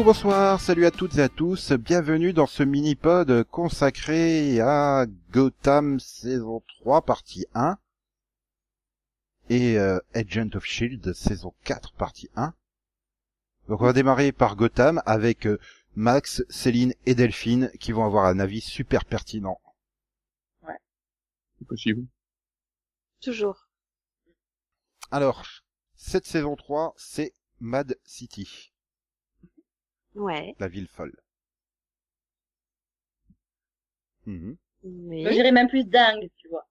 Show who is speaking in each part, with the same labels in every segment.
Speaker 1: Bonjour, bonsoir, salut à toutes et à tous, bienvenue dans ce mini-pod consacré à Gotham saison 3 partie 1 et euh, Agent of Shield saison 4 partie 1. Donc on va démarrer par Gotham avec euh, Max, Céline et Delphine qui vont avoir un avis super pertinent.
Speaker 2: C'est possible.
Speaker 3: Toujours.
Speaker 1: Alors, cette saison 3, c'est Mad City,
Speaker 3: Ouais.
Speaker 1: la ville folle. Mhm.
Speaker 3: Mais...
Speaker 4: Moi, J'irais même plus dingue, tu vois.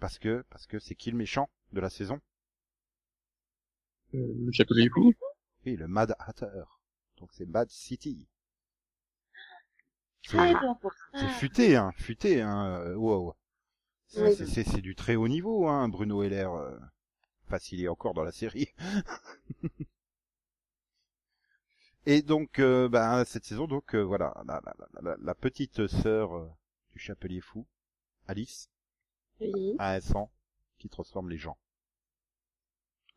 Speaker 1: Parce que, parce que c'est qui le méchant de la saison?
Speaker 2: Euh, le château des fous.
Speaker 1: Oui, le Mad Hatter. Donc c'est Mad City. C'est
Speaker 4: ça.
Speaker 1: c'est futé, hein, futé, hein. euh, Wow. C'est
Speaker 3: Oui.
Speaker 1: c'est- c'est- c'est du très haut niveau, hein, Bruno Heller. Euh... Enfin, s'il est encore dans la série. Et donc, euh, ben, cette saison, donc euh, voilà, la, la, la, la- la petite sœur euh, du Chapelier Fou, Alice,
Speaker 3: Oui.
Speaker 1: a un sang qui transforme les gens.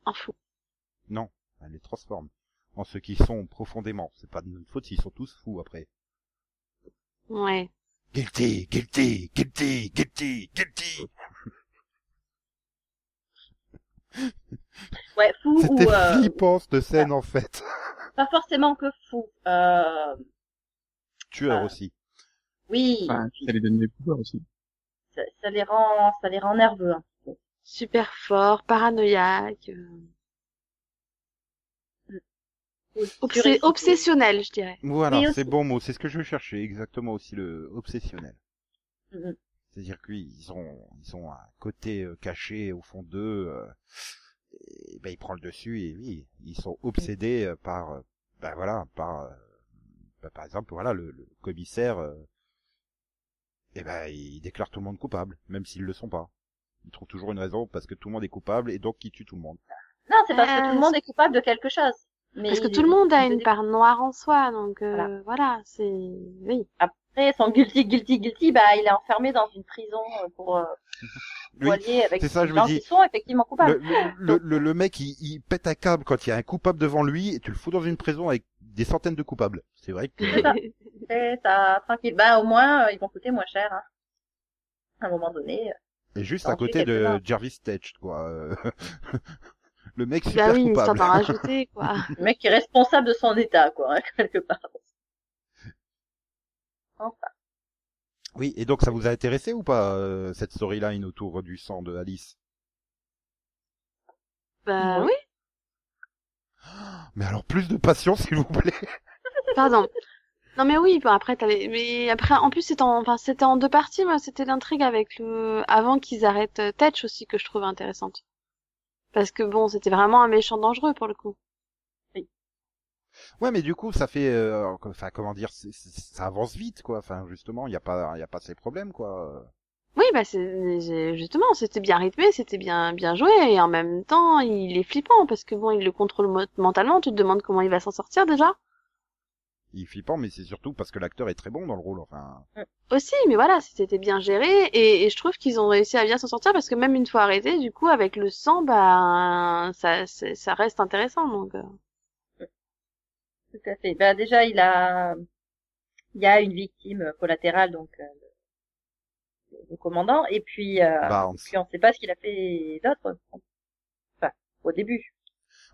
Speaker 3: En fou.
Speaker 1: Non, elle les transforme en ceux qui sont profondément. C'est pas de notre faute s'ils sont tous fous après.
Speaker 3: Ouais.
Speaker 1: Guilty, guilty, guilty, guilty, guilty.
Speaker 4: Ouais, fou
Speaker 1: C'était
Speaker 4: ou euh,
Speaker 1: flippant cette scène en fait.
Speaker 4: Pas forcément que fou. Euh,
Speaker 1: Tueur
Speaker 4: Ah.
Speaker 1: aussi.
Speaker 4: oui,
Speaker 2: Enfin, ça les donne des pouvoirs aussi.
Speaker 4: ça, ça les rend, ça les rend nerveux. hein.
Speaker 3: Super fort, paranoïaque. euh, obsé- obsessionnel, je dirais.
Speaker 1: Voilà,
Speaker 4: Oui,
Speaker 1: c'est bon mot, c'est ce que je cherchais exactement aussi le obsessionnel. C'est-à-dire que oui, ils ont ils ont un côté euh, caché au fond d'eux. euh, et ben ils prennent le dessus et oui, ils sont obsédés euh, par euh, ben voilà, par euh, ben, par exemple voilà le, le commissaire euh, et ben il déclare tout le monde coupable, même s'ils le sont pas. Il trouve toujours une raison parce que tout le monde est coupable et donc il tue tout le monde.
Speaker 4: Non, c'est parce que tout le monde est coupable de quelque chose. Mais
Speaker 3: Parce que
Speaker 4: il-
Speaker 3: tout le monde a
Speaker 4: il-
Speaker 3: une part noire en soi, donc euh,
Speaker 4: Voilà.
Speaker 3: voilà, c'est... Oui.
Speaker 4: Après, son guilty, guilty, guilty, bah, il est enfermé dans une prison euh, pour euh,
Speaker 1: Oui,
Speaker 4: voilier avec
Speaker 1: c'est ça,
Speaker 4: des
Speaker 1: je me
Speaker 4: gens
Speaker 1: dis.
Speaker 4: qui sont effectivement coupables.
Speaker 1: Le, le, le, le mec il, il pète un câble quand il y a un coupable devant lui et tu le fous dans une prison avec des centaines de coupables. C'est vrai que
Speaker 4: C'est ça. C'est ça, tranquille. Bah, au moins, euh, ils vont coûter moins cher. Hein. À un moment donné. euh,
Speaker 1: Et juste à côté de. Jarvis Tetch, quoi. euh, le mec super
Speaker 3: bah oui,
Speaker 1: coupable.
Speaker 3: d'en rajouter, quoi.
Speaker 4: Le mec qui est responsable de son état, quoi, hein, quelque part. Enfin.
Speaker 1: Oui, et donc ça vous a intéressé ou pas, euh, cette storyline autour du sang de Alice?
Speaker 3: Bah oui,
Speaker 1: Mais alors plus de passion, s'il vous plaît.
Speaker 3: pardon. Non mais oui, bon, après t'avais, mais après en plus c'était en, enfin c'était en deux parties, moi c'était l'intrigue avec le, avant qu'ils arrêtent euh, Tetch aussi que je trouvais intéressante. Parce que bon, c'était vraiment un méchant dangereux pour le coup.
Speaker 1: Ouais, mais du coup, ça fait, euh, enfin, comment dire, ça avance vite, quoi. Enfin, justement, il y a pas, il a pas ces problèmes, quoi.
Speaker 3: Oui, bah c'est justement, c'était bien rythmé, c'était bien bien joué et en même temps, il est flippant parce que bon, il le contrôle mentalement, tu te demandes comment il va s'en sortir déjà.
Speaker 1: Il est flippant, mais c'est surtout parce que l'acteur est très bon dans le rôle. Enfin,
Speaker 3: Aussi, mais voilà, c'était bien géré et, et je trouve qu'ils ont réussi à bien s'en sortir parce que même une fois arrêté, du coup, avec le sang, bah ça ça reste intéressant donc.
Speaker 4: Tout à fait. Bah, déjà, il a, il y a une victime collatérale, donc, euh, le, le commandant, et puis, euh, et puis on sait pas ce qu'il a fait d'autre. Enfin, au début.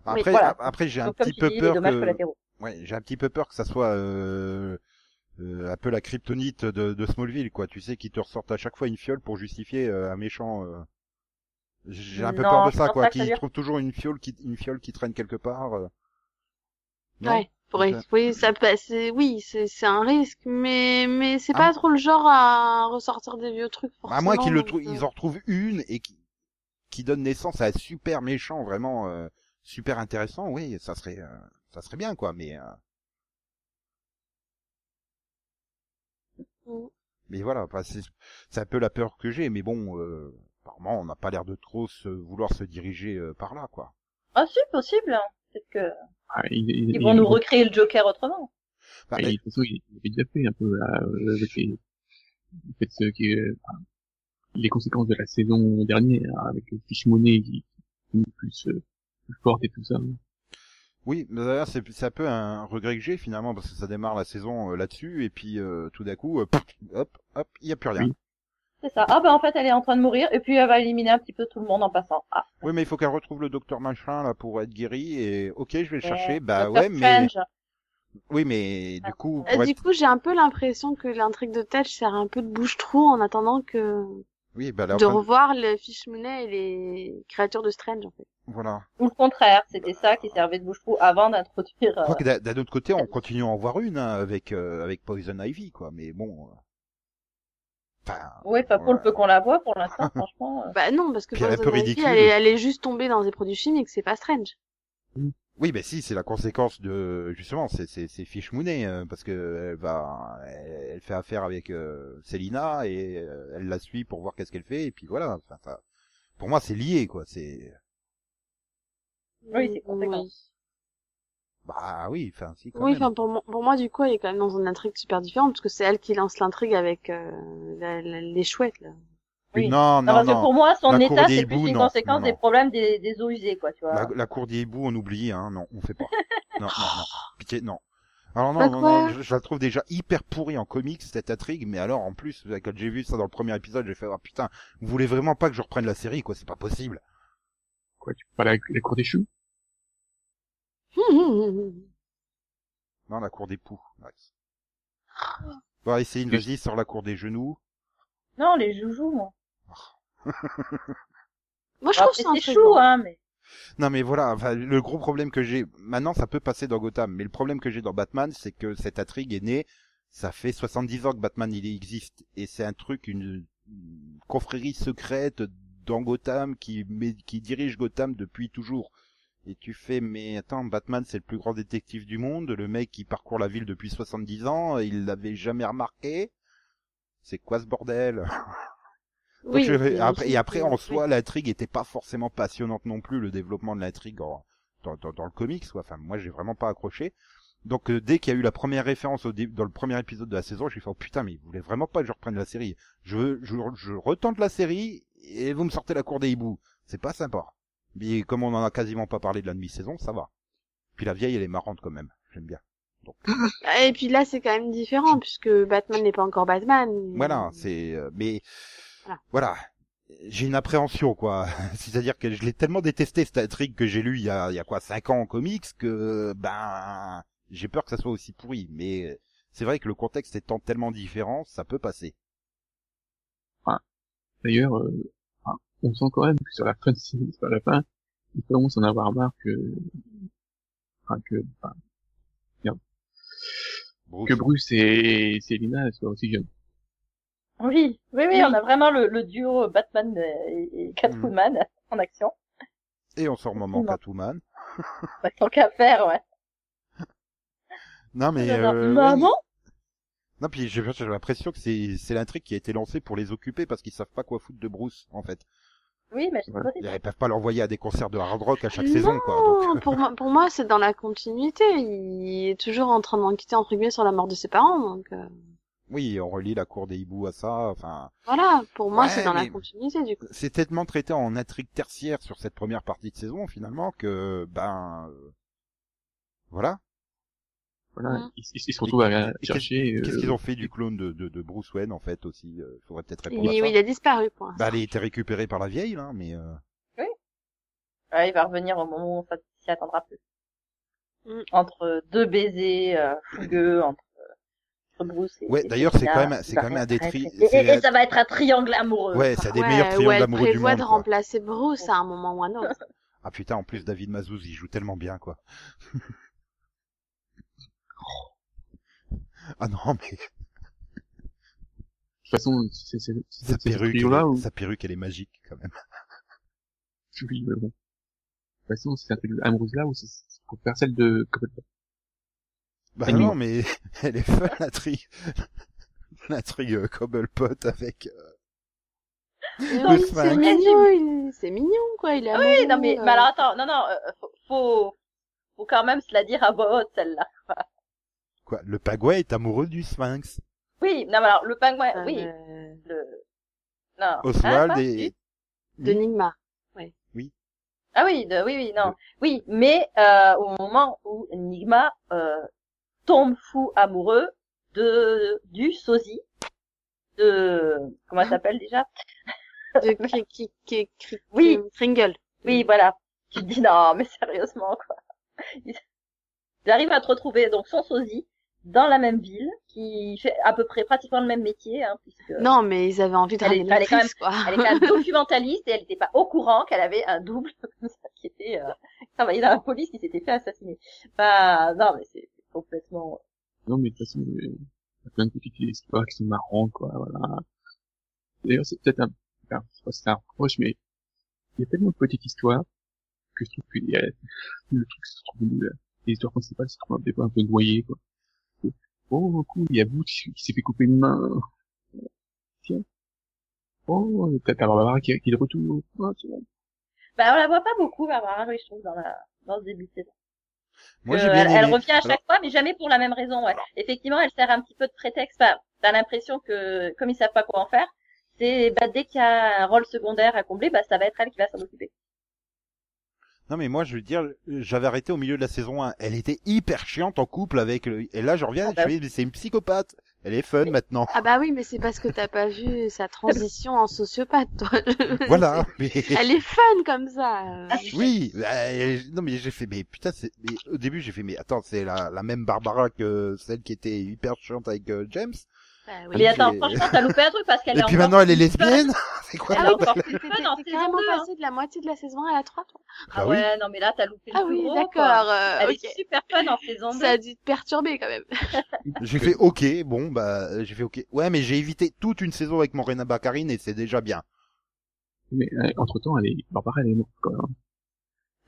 Speaker 1: après,
Speaker 4: voilà.
Speaker 1: ap- après, j'ai un petit peu
Speaker 4: dis,
Speaker 1: peur que, ouais, j'ai un petit peu peur que ça soit euh, euh, un peu la kryptonite de, de Smallville, quoi. Tu sais, qui te ressortent à chaque fois une fiole pour justifier euh, un méchant. euh. J'ai un peu peur de ça, quoi.
Speaker 4: pas que ça
Speaker 1: Qui
Speaker 4: lui-
Speaker 1: trouve toujours une fiole qui, une fiole qui traîne quelque part. Non
Speaker 3: Ouais. Oui, ça peut- c'est oui, c'est c'est un risque, mais mais c'est
Speaker 1: Ah.
Speaker 3: pas trop le genre à ressortir des vieux trucs.
Speaker 1: À moins qu'ils le
Speaker 3: forcément,
Speaker 1: trou-
Speaker 3: donc, euh,
Speaker 1: ils en retrouvent une et qui, qui donne naissance à un super méchant vraiment euh, super intéressant, oui, ça serait, euh, ça serait bien quoi. Mais, euh,
Speaker 3: Mm.
Speaker 1: mais voilà, enfin, c'est, c'est un peu la peur que j'ai. Mais bon, euh, apparemment, on n'a pas l'air de trop se, vouloir se diriger euh, par là, quoi.
Speaker 4: Ah, si, possible. Hein. Peut-être que,
Speaker 2: Ah, il, il,
Speaker 4: ils
Speaker 2: il-
Speaker 4: vont nous recréer le Joker autrement.
Speaker 1: Bah,
Speaker 2: de toute façon, il il avait déjà fait un peu là, euh, avec les, le fait euh, que, enfin, les conséquences de la saison dernière, avec Fish Money qui qui est plus, euh, plus forte et tout ça.
Speaker 1: Oui, mais d'ailleurs c'est c'est un peu un regret que j'ai finalement parce que ça démarre la saison euh, là-dessus et puis euh, tout d'un coup, euh, hop, hop, il y a plus rien.
Speaker 2: Oui.
Speaker 4: C'est ça. Ah bah en fait elle est en train de mourir et puis elle va éliminer un petit peu tout le monde en passant. Ah.
Speaker 1: Oui, mais il faut qu'elle retrouve le docteur machin là pour être guérie et ok, je vais le chercher.
Speaker 4: Euh,
Speaker 1: Bah
Speaker 4: Doctor
Speaker 1: ouais, mais oui, mais du coup,
Speaker 3: Euh,
Speaker 1: pour
Speaker 3: Du
Speaker 1: être...
Speaker 3: coup, j'ai un peu l'impression que l'intrigue de Tetch sert un peu de bouche-trou en attendant que
Speaker 1: oui, bah là,
Speaker 3: de
Speaker 1: enfin,
Speaker 3: revoir le Fish Mooney et les créatures de Strange en fait.
Speaker 1: voilà.
Speaker 4: Ou le contraire, c'était ça qui servait de bouche-trou avant d'introduire.
Speaker 1: Je crois
Speaker 4: euh,
Speaker 1: que d'un d'un autre côté, on continue à en voir une hein, avec euh, avec Poison Ivy, quoi. Mais bon, enfin,
Speaker 4: Oui, pas pour le
Speaker 1: Ouais.
Speaker 4: peu qu'on la voit pour l'instant, franchement. euh.
Speaker 3: Bah non, parce que
Speaker 1: Puis elle est ridicule.
Speaker 3: elle est, elle est juste tombée dans des produits chimiques, c'est pas Strange.
Speaker 1: oui, mais si, c'est la conséquence de justement, c'est c'est c'est Fish Mooney euh, parce que elle va, elle, elle fait affaire avec euh, Selina et euh, elle la suit pour voir qu'est-ce qu'elle fait et puis voilà. Enfin, ça- pour moi, c'est lié, quoi. C'est
Speaker 4: Oui, c'est conséquent.
Speaker 1: Bah oui, enfin, si quand
Speaker 3: Oui,
Speaker 1: même.
Speaker 3: enfin pour moi, pour moi du coup, elle est quand même dans une intrigue super différente parce que c'est elle qui lance l'intrigue avec euh, la- la- les chouettes là.
Speaker 4: Oui.
Speaker 1: Non,
Speaker 4: Non,
Speaker 1: non,
Speaker 4: parce que
Speaker 1: non.
Speaker 4: pour moi, son
Speaker 1: La
Speaker 4: état, c'est plus
Speaker 1: hiboux,
Speaker 4: une
Speaker 1: non,
Speaker 4: conséquence
Speaker 1: non,
Speaker 4: des
Speaker 1: non.
Speaker 4: problèmes des, des eaux usées, quoi, tu vois.
Speaker 1: La, la cour des hiboux, on oublie, hein. Non, on fait pas. Non, non, non. Pitié, non. Alors non,
Speaker 3: Bah
Speaker 1: non, non, je, je la trouve déjà hyper pourrie en comics cette intrigue, mais alors en plus quand j'ai vu ça dans le premier épisode, j'ai fait ah putain, vous voulez vraiment pas que je reprenne la série quoi, c'est pas possible.
Speaker 2: Quoi, tu parles avec la cour des choux?
Speaker 1: Non, la cour des poux. Ouais. Bon, allez, Céline, vas-y, sors la cour des genoux.
Speaker 4: Non, les joujoux, moi.
Speaker 3: Moi je
Speaker 4: Bon,
Speaker 3: trouve ça
Speaker 4: c'est
Speaker 3: intriguant.
Speaker 4: chou, hein, mais.
Speaker 1: Non mais voilà, enfin, le gros problème que j'ai, maintenant ça peut passer dans Gotham, mais le problème que j'ai dans Batman, c'est que cette intrigue est née, ça fait 70 ans que Batman il existe, et c'est un truc, une, une confrérie secrète dans Gotham qui, met- qui dirige Gotham depuis toujours. Et tu fais, mais attends, Batman c'est le plus grand détective du monde, le mec qui parcourt la ville depuis 70 ans, il l'avait jamais remarqué. C'est quoi ce bordel Donc,
Speaker 3: Oui,
Speaker 1: je vais-
Speaker 3: c'est-
Speaker 1: après, et après, en soi, l'intrigue était pas forcément passionnante non plus, le développement de l'intrigue dans, dans, dans le comics, quoi. Enfin, moi, j'ai vraiment pas accroché. Donc, euh, dès qu'il y a eu la première référence au dans le premier épisode de la saison, j'ai fait, oh putain, mais vous voulez vraiment pas que je reprenne la série? Je, veux- je, je retente la série, et vous me sortez la cour des hiboux. C'est pas sympa. Mais comme on en a quasiment pas parlé de la demi-saison, ça va. Puis la vieille, elle est marrante quand même. J'aime bien. Donc,
Speaker 3: Et puis là, c'est quand même différent puisque Batman n'est pas encore Batman.
Speaker 1: Voilà, c'est euh, mais
Speaker 3: Voilà.
Speaker 1: voilà, j'ai une appréhension quoi. C'est-à-dire que je l'ai tellement détesté cette intrigue que j'ai lu il y a il y a quoi cinq ans en comics que ben j'ai peur que ça soit aussi pourri. Mais euh, c'est vrai que le contexte étant tellement différent, ça peut passer.
Speaker 2: D'ailleurs, euh, on sent quand même que sur la fin de série, sur la fin, il commence à en avoir marre que, enfin, que, enfin,
Speaker 1: Bruce.
Speaker 2: que Bruce et Selina soient aussi jeunes.
Speaker 4: Oui, oui, oui,
Speaker 3: Oui.
Speaker 4: on a vraiment le, le duo Batman et, et Catwoman en action.
Speaker 1: Et on sort moment. Catwoman.
Speaker 4: Bah, tant qu'à faire, ouais.
Speaker 1: Non mais euh,
Speaker 4: Maman?
Speaker 1: oui. Non puis j'ai j'ai l'impression que c'est c'est l'intrigue qui a été lancée pour les occuper parce qu'ils savent pas quoi foutre de Bruce en fait.
Speaker 4: Oui, mais
Speaker 2: Voilà.
Speaker 1: Ils peuvent pas l'envoyer à des concerts de hard rock à chaque
Speaker 3: Non,
Speaker 1: saison quoi. Donc,
Speaker 3: pour moi, pour moi, c'est dans la continuité. Il est toujours en train d'enquêter entre guillemets sur la mort de ses parents, donc euh,
Speaker 1: oui, on relie la cour des hiboux à ça. Enfin.
Speaker 3: voilà. Pour moi,
Speaker 1: Ouais,
Speaker 3: c'est dans la continuité du coup.
Speaker 1: c'est tellement traité en intrigue tertiaire sur cette première partie de saison finalement que ben euh, voilà.
Speaker 2: Voilà,
Speaker 3: Mhm.
Speaker 2: ils, ils- ils se retrouvent à
Speaker 1: Et
Speaker 2: chercher.
Speaker 1: Qu'est-ce
Speaker 2: euh,
Speaker 1: qu'ils ont fait du clone de, de, de Bruce Wayne en fait aussi euh, Faudrait peut-être répondre
Speaker 3: Il,
Speaker 1: à
Speaker 3: oui,
Speaker 1: ça.
Speaker 3: il a disparu pour l'instant.
Speaker 1: Bah, elle a été récupérée par la vieille là, mais euh,
Speaker 4: Ouais, il va revenir au moment où ça s'y attendra plus.
Speaker 3: Mm.
Speaker 4: Entre deux baisers euh, fougueux, entre, euh, entre Bruce et
Speaker 1: Ouais, d'ailleurs, c'est quand même-
Speaker 4: il
Speaker 1: c'est quand même un des tri-
Speaker 4: Et,
Speaker 1: c'est-
Speaker 4: et- et ça va être un triangle amoureux.
Speaker 1: ouais, c'est un des
Speaker 3: Ouais,
Speaker 1: meilleurs triangles
Speaker 3: elle
Speaker 1: amoureux du
Speaker 3: prévoit
Speaker 1: monde.
Speaker 3: de
Speaker 1: quoi.
Speaker 3: remplacer Bruce à un moment ou un autre.
Speaker 1: Ah putain, en plus David Mazouz, il joue tellement bien quoi. ah non mais
Speaker 2: De toute façon, c'est c'est- c'est
Speaker 1: sa perruque, elle
Speaker 2: trio-là
Speaker 1: est,
Speaker 2: où...
Speaker 1: sa perruque elle est magique quand même.
Speaker 2: Oui, mais bon. De toute façon, c'est un truc amoureuse là où c'est c'est pour faire celle de Cobblepot.
Speaker 1: Bah non mais elle est fun l'intrigue. l'intrigue euh, Cobblepot avec euh, Sphinx.
Speaker 3: c'est mignon, il- c'est mignon quoi. Il est
Speaker 4: Oui,
Speaker 3: amoureux,
Speaker 4: non mais,
Speaker 3: euh.
Speaker 4: mais alors attends, non, non, euh, faut, faut, faut quand même se la dire à voix haute, celle-là.
Speaker 1: Quoi, le pagouet est amoureux du Sphinx.
Speaker 4: Oui, non alors, le pingouin,
Speaker 3: Euh,
Speaker 4: oui, le, non.
Speaker 1: Oswald
Speaker 4: Hein,
Speaker 1: et
Speaker 3: de Nigma.
Speaker 4: Ah oui, de, oui, oui, non. Oui, mais euh, au moment où Enigma euh, tombe fou amoureux de du sosie, de comment elle s'appelle déjà?
Speaker 3: De cri, cri, cri, cri,
Speaker 4: Oui.
Speaker 3: Kringle.
Speaker 4: Oui, voilà. Tu te dis non, mais sérieusement quoi. Ils arrivent à te retrouver donc son sosie dans la même ville, qui fait à peu près pratiquement le même métier, hein, puisque
Speaker 3: Non, mais ils avaient envie de
Speaker 4: Elle est-
Speaker 3: ramener
Speaker 4: elle est quand
Speaker 3: l'actrice, quoi.
Speaker 4: elle est quand même documentaliste et elle n'était pas au courant qu'elle avait un double comme ça, qui était euh, travaillé dans la police qui s'était fait assassiner. Enfin, non, mais c'est c'est complètement.
Speaker 2: Non, mais de toute façon, il y a plein de petites histoires qui sont marrantes, quoi, voilà. D'ailleurs, c'est peut-être un, enfin, je sais pas si c'est un reproche, mais il y a tellement de petites histoires que je trouve que a- le truc se trouve, les histoires principales se trouvent des fois un peu noyées, quoi. Oh, cool, il y a Boot qui qui s'est fait couper une main. Tiens. Oh, t'as t'as Barbara qui, qui est de retour. Oh, tiens.
Speaker 4: Bah, on la voit pas beaucoup, Barbara, trouve, dans la dans ce début de saison.
Speaker 1: Moi,
Speaker 4: Que
Speaker 1: j'ai bien
Speaker 4: elle, elle revient à chaque
Speaker 1: Alors-
Speaker 4: fois, mais jamais pour la même raison. Ouais. Effectivement, elle sert un petit peu de prétexte. Enfin, t'as l'impression que comme ils savent pas quoi en faire, c'est bah, dès qu'il y a un rôle secondaire à combler, bah ça va être elle qui va s'en occuper.
Speaker 1: Non mais moi je veux dire, j'avais arrêté au milieu de la saison 1. Elle était hyper chiante en couple avec le... Et là je reviens,
Speaker 4: Ah
Speaker 1: je
Speaker 4: bah
Speaker 1: fais, mais c'est une psychopathe. Elle est fun maintenant.
Speaker 3: Ah bah oui, mais c'est parce que t'as pas vu sa transition en sociopathe, toi.
Speaker 1: Voilà. Mais...
Speaker 3: Elle est fun comme ça.
Speaker 1: Oui, bah, non mais j'ai fait, mais putain, c'est... Mais au début j'ai fait, mais attends, c'est la, la même Barbara que celle qui était hyper chiante avec euh, James.
Speaker 3: Bah
Speaker 4: Mais
Speaker 3: oui.
Speaker 4: attends,
Speaker 1: c'est-
Speaker 4: franchement, t'as loupé un truc parce qu'elle
Speaker 1: Et
Speaker 4: est
Speaker 1: puis
Speaker 4: encore
Speaker 1: maintenant elle est lesbienne. c'est quoi bordel
Speaker 4: plus
Speaker 3: T'es
Speaker 4: fun en
Speaker 3: t'es
Speaker 4: saison
Speaker 3: carrément
Speaker 4: 2. hein.
Speaker 3: passé de la moitié de la saison 1 à la 3, toi.
Speaker 4: Ah
Speaker 1: Bah oui.
Speaker 4: ouais, non mais là t'as loupé le
Speaker 3: Ah oui, d'accord. euh,
Speaker 4: Elle
Speaker 3: ok.
Speaker 4: est super fun en saison 2.
Speaker 3: Ça a dû te perturber quand même.
Speaker 1: J'ai fait ok, bon bah euh, j'ai fait ok. Ouais mais j'ai évité toute une saison avec Morena Baccarin et c'est déjà bien.
Speaker 2: Mais entre temps, elle est, Barbara, elle est morte, quoi.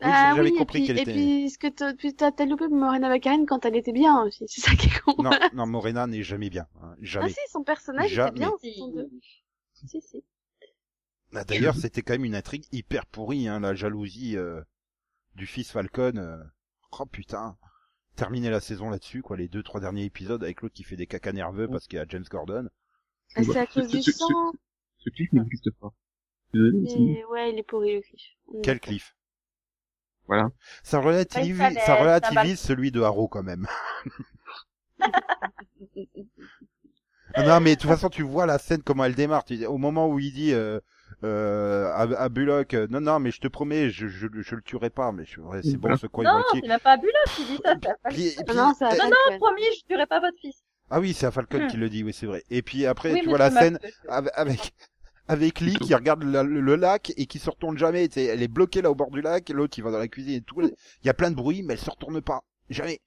Speaker 1: Oui,
Speaker 3: ah
Speaker 1: j'avais
Speaker 3: oui,
Speaker 1: compris
Speaker 3: et puis,
Speaker 1: qu'elle
Speaker 3: et
Speaker 1: était-
Speaker 3: puis, ce que t'as- loupé Morena Baccarin quand elle était bien aussi. C'est ça qui est con.
Speaker 1: Non, non Morena n'est jamais bien, hein,
Speaker 3: Ah
Speaker 1: jamais.
Speaker 3: si, son personnage
Speaker 1: Jamais.
Speaker 3: était bien en
Speaker 4: Si.
Speaker 3: saison 2. Si, si.
Speaker 1: Ah, D'ailleurs, c'était quand même une intrigue hyper pourrie, hein, la jalousie euh, du fils Falcon. euh. Oh putain, terminer la saison là-dessus, quoi, les deux trois derniers épisodes avec l'autre qui fait des cacas nerveux parce qu'il y a James Gordon.
Speaker 3: Ah, c'est à
Speaker 2: Ce-
Speaker 3: cause
Speaker 2: ce-
Speaker 3: du
Speaker 2: ce-
Speaker 3: sang.
Speaker 2: Ce clip n'existe pas. Désolé, mais
Speaker 3: ouais, il est pourri le cliff.
Speaker 1: Quel cliff
Speaker 2: Voilà.
Speaker 1: Ça relativise,
Speaker 4: Ouais, ça
Speaker 1: ça relativise celui de Arrow quand même. Ah non, mais de toute façon, tu vois la scène comment elle démarre. Tu- Au moment où il dit euh, euh, à, à Bullock, euh, non, non, mais je te promets, je, je, je le tuerai pas. Mais c'est bon, ce vont
Speaker 4: Non, c'est même pas Bullock qui dit ça,
Speaker 1: Puis- puis-
Speaker 3: non,
Speaker 4: Non, non, promis, je tuerai pas votre fils.
Speaker 1: Ah oui, c'est à Falcon
Speaker 4: Hmm.
Speaker 1: qui le dit, oui, c'est vrai. Et puis après,
Speaker 4: Oui,
Speaker 1: tu vois la scène avec avec, avec Lee qui regarde la- le, le lac et qui se retourne jamais. Tu sais, elle est bloquée là au bord du lac, et l'autre il va dans la cuisine et tout. Il y a plein de bruit, mais elle se retourne pas. Jamais.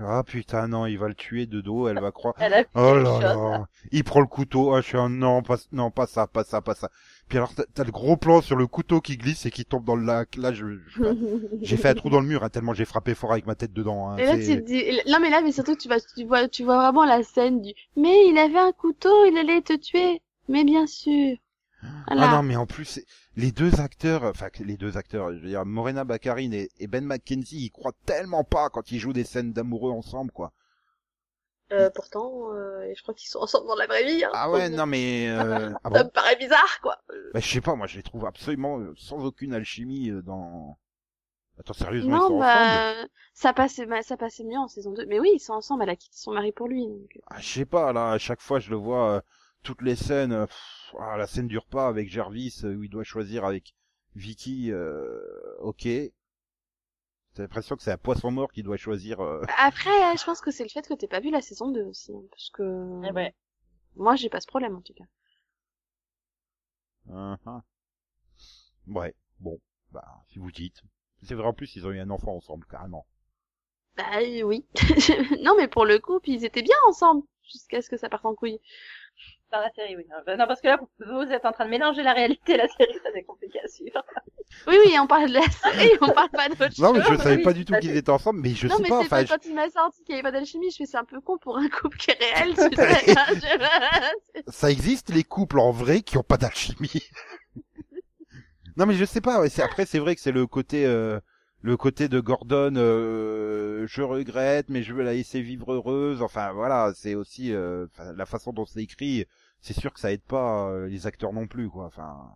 Speaker 1: Ah putain, non, il va le tuer de dos, elle va croire.
Speaker 4: Elle a
Speaker 1: Oh là là, il prend le couteau, ah, je suis un non, pas, non, pas ça, pas ça, pas ça. Puis alors t'as le gros plan sur le couteau qui glisse et qui tombe dans le lac. Là, je, je- j'ai fait un trou dans le mur, hein, tellement j'ai frappé fort avec ma tête dedans. Hein.
Speaker 3: Et là, tu te dis, non mais là, mais surtout, tu vas, tu vois, tu vois vraiment la scène du, mais il avait un couteau, il allait te tuer. Mais bien sûr. Voilà.
Speaker 1: Ah non, mais en plus, les deux acteurs, enfin les deux acteurs, je veux dire, Morena Baccarin et, et Ben McKenzie, ils croient tellement pas quand ils jouent des scènes d'amoureux ensemble, quoi.
Speaker 3: Euh, pourtant, euh, je crois qu'ils sont ensemble dans la vraie vie. Hein.
Speaker 1: Ah ouais, non mais, euh, ah
Speaker 3: Ça
Speaker 1: bon
Speaker 3: me paraît bizarre, quoi.
Speaker 1: bah, je sais pas, moi je les trouve absolument euh, sans aucune alchimie euh, dans. Attends, sérieusement, ils
Speaker 3: Non,
Speaker 1: sont ensemble?
Speaker 3: bah, ça passait, ça passait mieux en saison 2. Mais oui, ils sont ensemble, elle a quitté son mari pour lui. Donc...
Speaker 1: ah, Je sais pas, là, à chaque fois je le vois, euh, toutes les scènes, euh, pff, ah, la scène du repas avec Jervis euh, où il doit choisir avec Vicky, euh, ok. T'as l'impression que c'est un poisson mort qui doit choisir. euh,
Speaker 3: Après, je pense que c'est le fait que t'aies pas vu la saison 2 aussi. hein, parce que
Speaker 4: Eh ouais.
Speaker 3: moi, j'ai pas ce problème, en tout cas.
Speaker 1: Hein. Ouais, bon, bah, si vous dites. C'est vrai, en plus, ils ont eu un enfant ensemble, carrément.
Speaker 3: Bah oui. non, mais pour le coup, puis ils étaient bien ensemble. Jusqu'à ce que ça parte en couille.
Speaker 4: Dans la série, oui. Non, parce que là, vous, êtes en train de mélanger la réalité et la série, ça c'est compliqué à suivre.
Speaker 3: Oui, oui, on parle de la série, on parle pas d'autre chose.
Speaker 1: Non, mais je savais
Speaker 4: oui,
Speaker 1: pas du tout
Speaker 4: bah,
Speaker 1: qu'ils étaient ensemble, mais je
Speaker 3: non,
Speaker 1: sais
Speaker 3: mais
Speaker 1: pas,
Speaker 3: c'est
Speaker 1: enfin,
Speaker 3: pas
Speaker 1: je-
Speaker 3: quand il m'a sorti qu'il y avait pas d'alchimie, je fais c'est un peu con pour un couple qui est réel, tu sais. hein, je-
Speaker 1: ça existe les couples en vrai qui ont pas d'alchimie. non, mais je sais pas, ouais, c'est, après, c'est vrai que c'est le côté, euh, le côté de Gordon, euh, je regrette, mais je veux la laisser vivre heureuse. Enfin, voilà, c'est aussi, euh, la façon dont c'est écrit, c'est sûr que ça aide pas euh, les acteurs non plus, quoi. Enfin,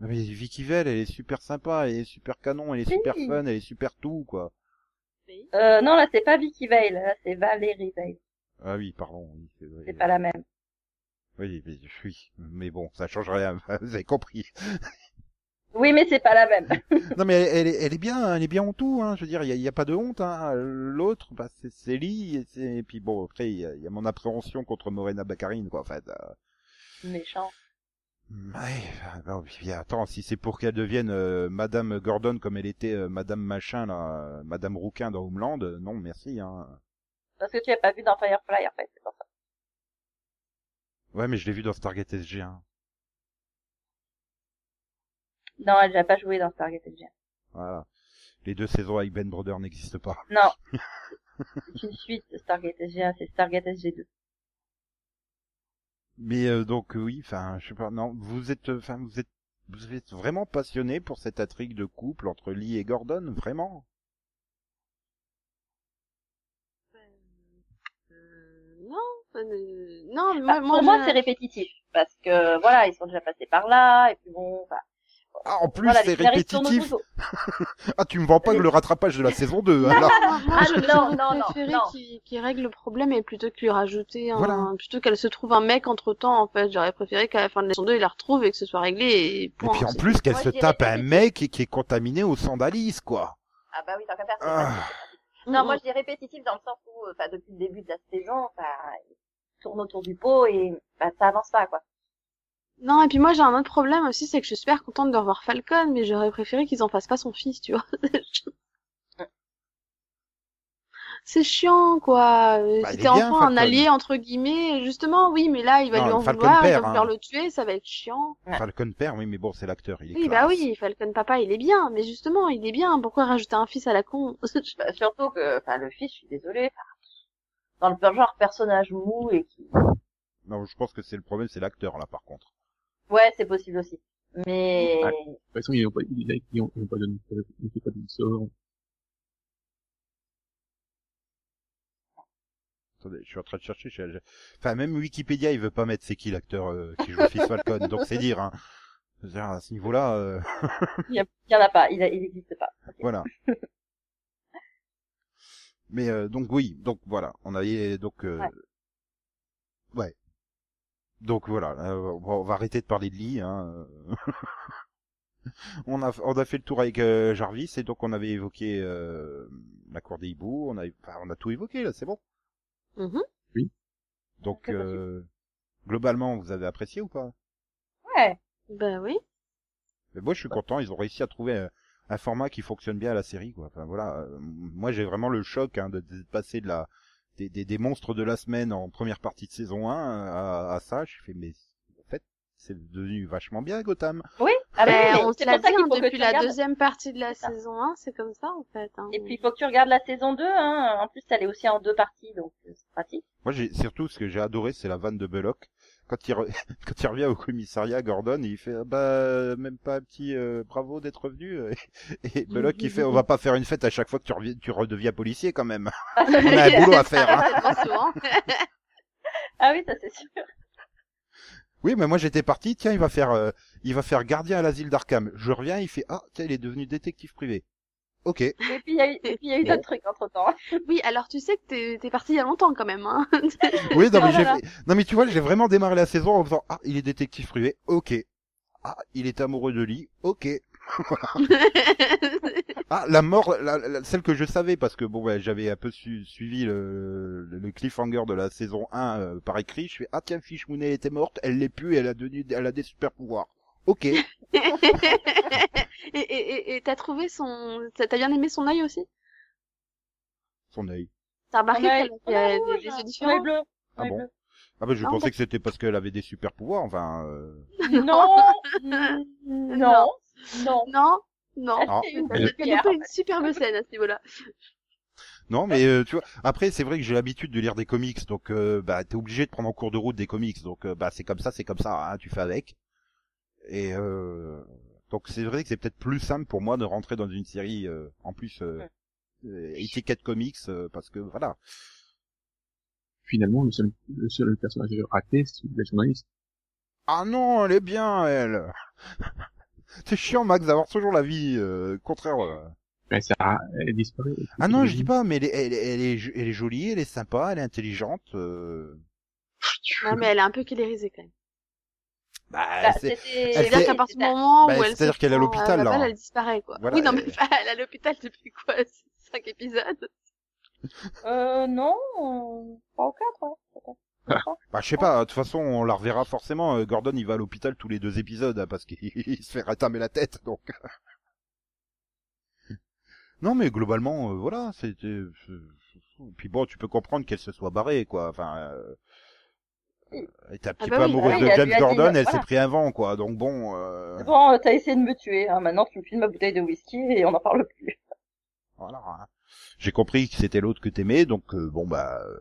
Speaker 1: Mais Vicky Vale, elle est super sympa, elle est super canon, elle est super fun, elle est super tout, quoi.
Speaker 3: Oui.
Speaker 4: Euh, non, là, c'est pas Vicky Vale, là, c'est Valérie Vale.
Speaker 1: Ah oui, pardon, oui, c'est vrai.
Speaker 4: C'est pas la même.
Speaker 1: Oui, mais, oui, mais bon, ça change rien, vous avez compris.
Speaker 4: Oui, mais c'est pas la même.
Speaker 1: non mais elle, elle est, elle est bien, elle est bien en tout, hein. Je veux dire, il y a, a pas de honte. Hein. L'autre, bah, c'est Célie, et, c'est- et puis bon, après il y, y a mon appréhension contre Morena Baccarin, quoi. En fait. euh.
Speaker 4: Méchant.
Speaker 1: Ouais, bah, oui, puis attends, si c'est pour qu'elle devienne euh, Madame Gordon comme elle était euh, Madame Machin là, euh, Madame Rouquin dans Homeland, euh, non merci. Hein.
Speaker 4: Parce que tu l'as pas vu dans Firefly, en fait, c'est pour ça.
Speaker 1: Ouais, mais je l'ai vu dans Stargate SG1.
Speaker 4: Non, elle n'a pas joué dans Stargate SG.
Speaker 1: Voilà. Les deux saisons avec Ben Brother n'existent pas.
Speaker 4: Non. c'est une suite de Stargate SG1, c'est Stargate SG2.
Speaker 1: Mais euh, donc euh, oui, enfin, je sais pas. Non, vous êtes, euh, enfin, vous êtes, vous êtes vraiment passionné pour cette intrigue de couple entre Lee et Gordon, vraiment?
Speaker 3: Euh, non, euh, non, mais moi,
Speaker 4: Bah,
Speaker 3: moi,
Speaker 4: pour moi,
Speaker 3: je-
Speaker 4: c'est répétitif. Parce que, voilà, ils sont déjà passés par là, et puis bon, enfin,
Speaker 1: Ah, en plus
Speaker 4: voilà,
Speaker 1: c'est répétitif. Ah, tu me vends pas le rattrapage de la saison 2, alors.
Speaker 3: Moi, moi,
Speaker 4: Ah,
Speaker 3: je-
Speaker 4: non,
Speaker 3: j'aurais
Speaker 4: non, non,
Speaker 3: préféré
Speaker 4: non.
Speaker 3: qu'il qu'il règle le problème et plutôt que lui rajouter un,
Speaker 1: Voilà.
Speaker 3: plutôt qu'elle se trouve un mec entre temps, en fait. J'aurais préféré qu'à la fin de la saison 2, il la retrouve et que ce soit réglé et
Speaker 1: Et
Speaker 3: point.
Speaker 1: puis en plus qu'elle se tape un mec qui, qui est contaminé au sang d'Alice, quoi.
Speaker 4: Ah bah oui, tant qu'à faire, c'est
Speaker 1: Ah.
Speaker 4: pas- Non,
Speaker 3: mm.
Speaker 4: moi, je dis répétitif dans le sens où, enfin, depuis le début de la saison, enfin, ils tournent autour du pot et, bah, ça avance pas, quoi.
Speaker 3: Non, et puis moi j'ai un autre problème aussi, c'est que je suis super contente de revoir Falcon, mais j'aurais préféré qu'ils en fassent pas son fils, tu vois. C'est chiant, quoi. Euh,
Speaker 1: Bah,
Speaker 3: C'était enfin un allié, entre guillemets. Justement, oui, mais là, il va
Speaker 1: Non,
Speaker 3: lui en
Speaker 1: Falcon
Speaker 3: vouloir, il va vouloir
Speaker 1: hein.
Speaker 3: le tuer, ça va être chiant.
Speaker 4: Ouais.
Speaker 1: Falcon père, oui, mais bon, c'est l'acteur, il est
Speaker 3: Oui,
Speaker 1: classe.
Speaker 3: bah oui, Falcon papa, il est bien, mais justement, il est bien. Pourquoi rajouter un fils à la con?
Speaker 4: Bah, surtout que, enfin, le fils, je suis désolée, enfin, dans le genre personnage mou et qui,
Speaker 1: Non, je pense que c'est le problème, c'est l'acteur, là, par contre.
Speaker 4: Ouais, c'est possible aussi. Mais.
Speaker 2: De toute façon, ils n'ont pas, ils ils ont, ils ont pas donné, ils ont pas donné sort.
Speaker 1: Attendez, je suis en train de chercher. je- Enfin, même Wikipédia, il veut pas mettre c'est qui l'acteur euh, qui joue fils Falcon, donc c'est dire. Hein. Dire, à ce niveau-là, euh,
Speaker 4: il y, a- il y en a pas, il, a- il existe pas. Ok.
Speaker 1: voilà. Mais euh, donc oui, donc voilà, on avait donc euh,
Speaker 4: Ouais.
Speaker 1: ouais. Donc voilà, euh, on va arrêter de parler de Lee. Hein. on a on a fait le tour avec euh, Jarvis et donc on avait évoqué euh, la cour des hiboux. On a enfin, on a tout évoqué là, c'est bon.
Speaker 3: Mhm.
Speaker 1: Donc
Speaker 4: C'est possible.
Speaker 1: euh, globalement, vous avez apprécié ou pas?
Speaker 4: Ouais.
Speaker 3: Bah oui.
Speaker 1: Mais moi, je suis content. Ils ont réussi à trouver un, un format qui fonctionne bien à la série, quoi. Enfin voilà. euh, moi, j'ai vraiment le choc hein, de, de passer de la des, des, des monstres de la semaine en première partie de saison 1 à, à ça. Je fais mais en fait, c'est devenu vachement bien Gotham.
Speaker 4: Oui. Ah, bah,
Speaker 3: Ben, on te l'a dit
Speaker 4: qu'il
Speaker 3: hein,
Speaker 4: faut que
Speaker 3: depuis la
Speaker 4: regardes.
Speaker 3: deuxième partie de la saison 1, c'est comme ça en fait. Hein.
Speaker 4: Et puis, il faut que tu regardes la saison 2, hein. En plus, elle est aussi en deux parties, donc euh, c'est pratique.
Speaker 1: Moi, j'ai surtout ce que j'ai adoré, c'est la vanne de Belloc. Quand il, re- quand il revient au commissariat, Gordon, il fait ah bah même pas un petit euh, bravo d'être revenu. Et Belloc il fait on va pas faire une fête à chaque fois que tu reviens, tu redeviens policier quand même. On a un boulot à faire. Hein.
Speaker 4: Ah oui, ça c'est sûr.
Speaker 1: Oui, mais moi j'étais parti. Tiens, il va faire, euh, il va faire gardien à l'asile d'Arkham. Je reviens, il fait ah tiens, il est devenu détective privé. Ok.
Speaker 4: Et puis, il y a eu, et puis, il y a eu d'autres trucs entre temps.
Speaker 3: Oui, alors tu sais que t'es t'es parti il y a longtemps quand même. Hein.
Speaker 1: Oui, non mais, non mais tu vois, j'ai vraiment démarré la saison en faisant ah il est détective privé. Ok. Ah il est amoureux de Lee. Ok. Ah, la mort, la, la- celle que je savais, parce que bon, ouais, j'avais un peu su- suivi le, le cliffhanger de la saison 1 euh, par écrit. Je fais, ah tiens, Fish Mooney était morte, elle l'est plus, elle a devenu, elle a des super pouvoirs. Ok.
Speaker 3: et et et et t'as trouvé son, t'as bien aimé son œil aussi?
Speaker 1: Son œil.
Speaker 3: T'as remarqué qu'elle avait
Speaker 4: on a
Speaker 3: des, des yeux différents?
Speaker 4: bleu.
Speaker 1: Ah bon? Ah ben je
Speaker 3: Ah,
Speaker 1: pensais que c'était parce qu'elle avait des super pouvoirs. Enfin, euh...
Speaker 4: Non, non, non.
Speaker 3: Non, non.
Speaker 1: Ah.
Speaker 4: Une
Speaker 3: Elle a pas une superbe scène à ce niveau-là.
Speaker 1: non, mais euh, tu vois. Après, c'est vrai que j'ai l'habitude de lire des comics, donc euh, bah t'es obligé de prendre en cours de route des comics. Donc euh, bah c'est comme ça, c'est comme ça. Hein, tu fais avec. Et euh... donc c'est vrai que c'est peut-être plus simple pour moi de rentrer dans une série euh, en plus euh, euh, étiquette comics euh, parce que voilà.
Speaker 2: Finalement, le seul, le seul personnage raté, c'est la journaliste.
Speaker 1: Ah non, elle est bien, elle. C'est chiant, Max, d'avoir toujours la vie euh, contraire. euh.
Speaker 2: Mais ça, a- elle disparue.
Speaker 1: Ah non, je dis pas, mais elle est, elle, est- elle est, elle est jolie, elle est sympa, elle est intelligente. euh.
Speaker 3: Ouais, mais elle est un peu kélérisée quand même.
Speaker 1: Bah,
Speaker 4: Bah,
Speaker 1: c'est-
Speaker 3: C'est-à-dire qu'à partir du moment
Speaker 1: Bah,
Speaker 3: où elle
Speaker 1: c'est-à-dire qu'elle est à l'hôpital,
Speaker 3: euh,
Speaker 1: là.
Speaker 3: balle, elle disparaît, quoi.
Speaker 1: Voilà,
Speaker 3: oui, non, mais elle est à l'hôpital depuis quoi 5 épisodes?
Speaker 4: Euh, non, euh, trois ou quatre, ouais, peut-être. Je sais pas.
Speaker 1: Bah, je sais pas, de toute façon, on la reverra forcément. euh, Gordon, il va à l'hôpital tous les deux épisodes, hein, parce qu'il se fait rétamer la tête, donc. non, mais globalement, euh, voilà, c'était... c'est- Puis bon, tu peux comprendre qu'elle se soit barrée, quoi, enfin... Euh... Elle était un petit
Speaker 3: bah
Speaker 1: peu
Speaker 3: oui,
Speaker 1: amoureuse
Speaker 4: ah oui,
Speaker 1: de James
Speaker 4: dit,
Speaker 1: Gordon, elle
Speaker 4: voilà.
Speaker 1: s'est pris un vent, quoi, donc bon... Euh...
Speaker 4: Bon, euh, t'as essayé de me tuer, hein. maintenant tu me files ma bouteille de whisky et on n'en parle plus.
Speaker 1: Voilà. hein. J'ai compris que c'était l'autre que t'aimais, donc euh, bon, bah... euh,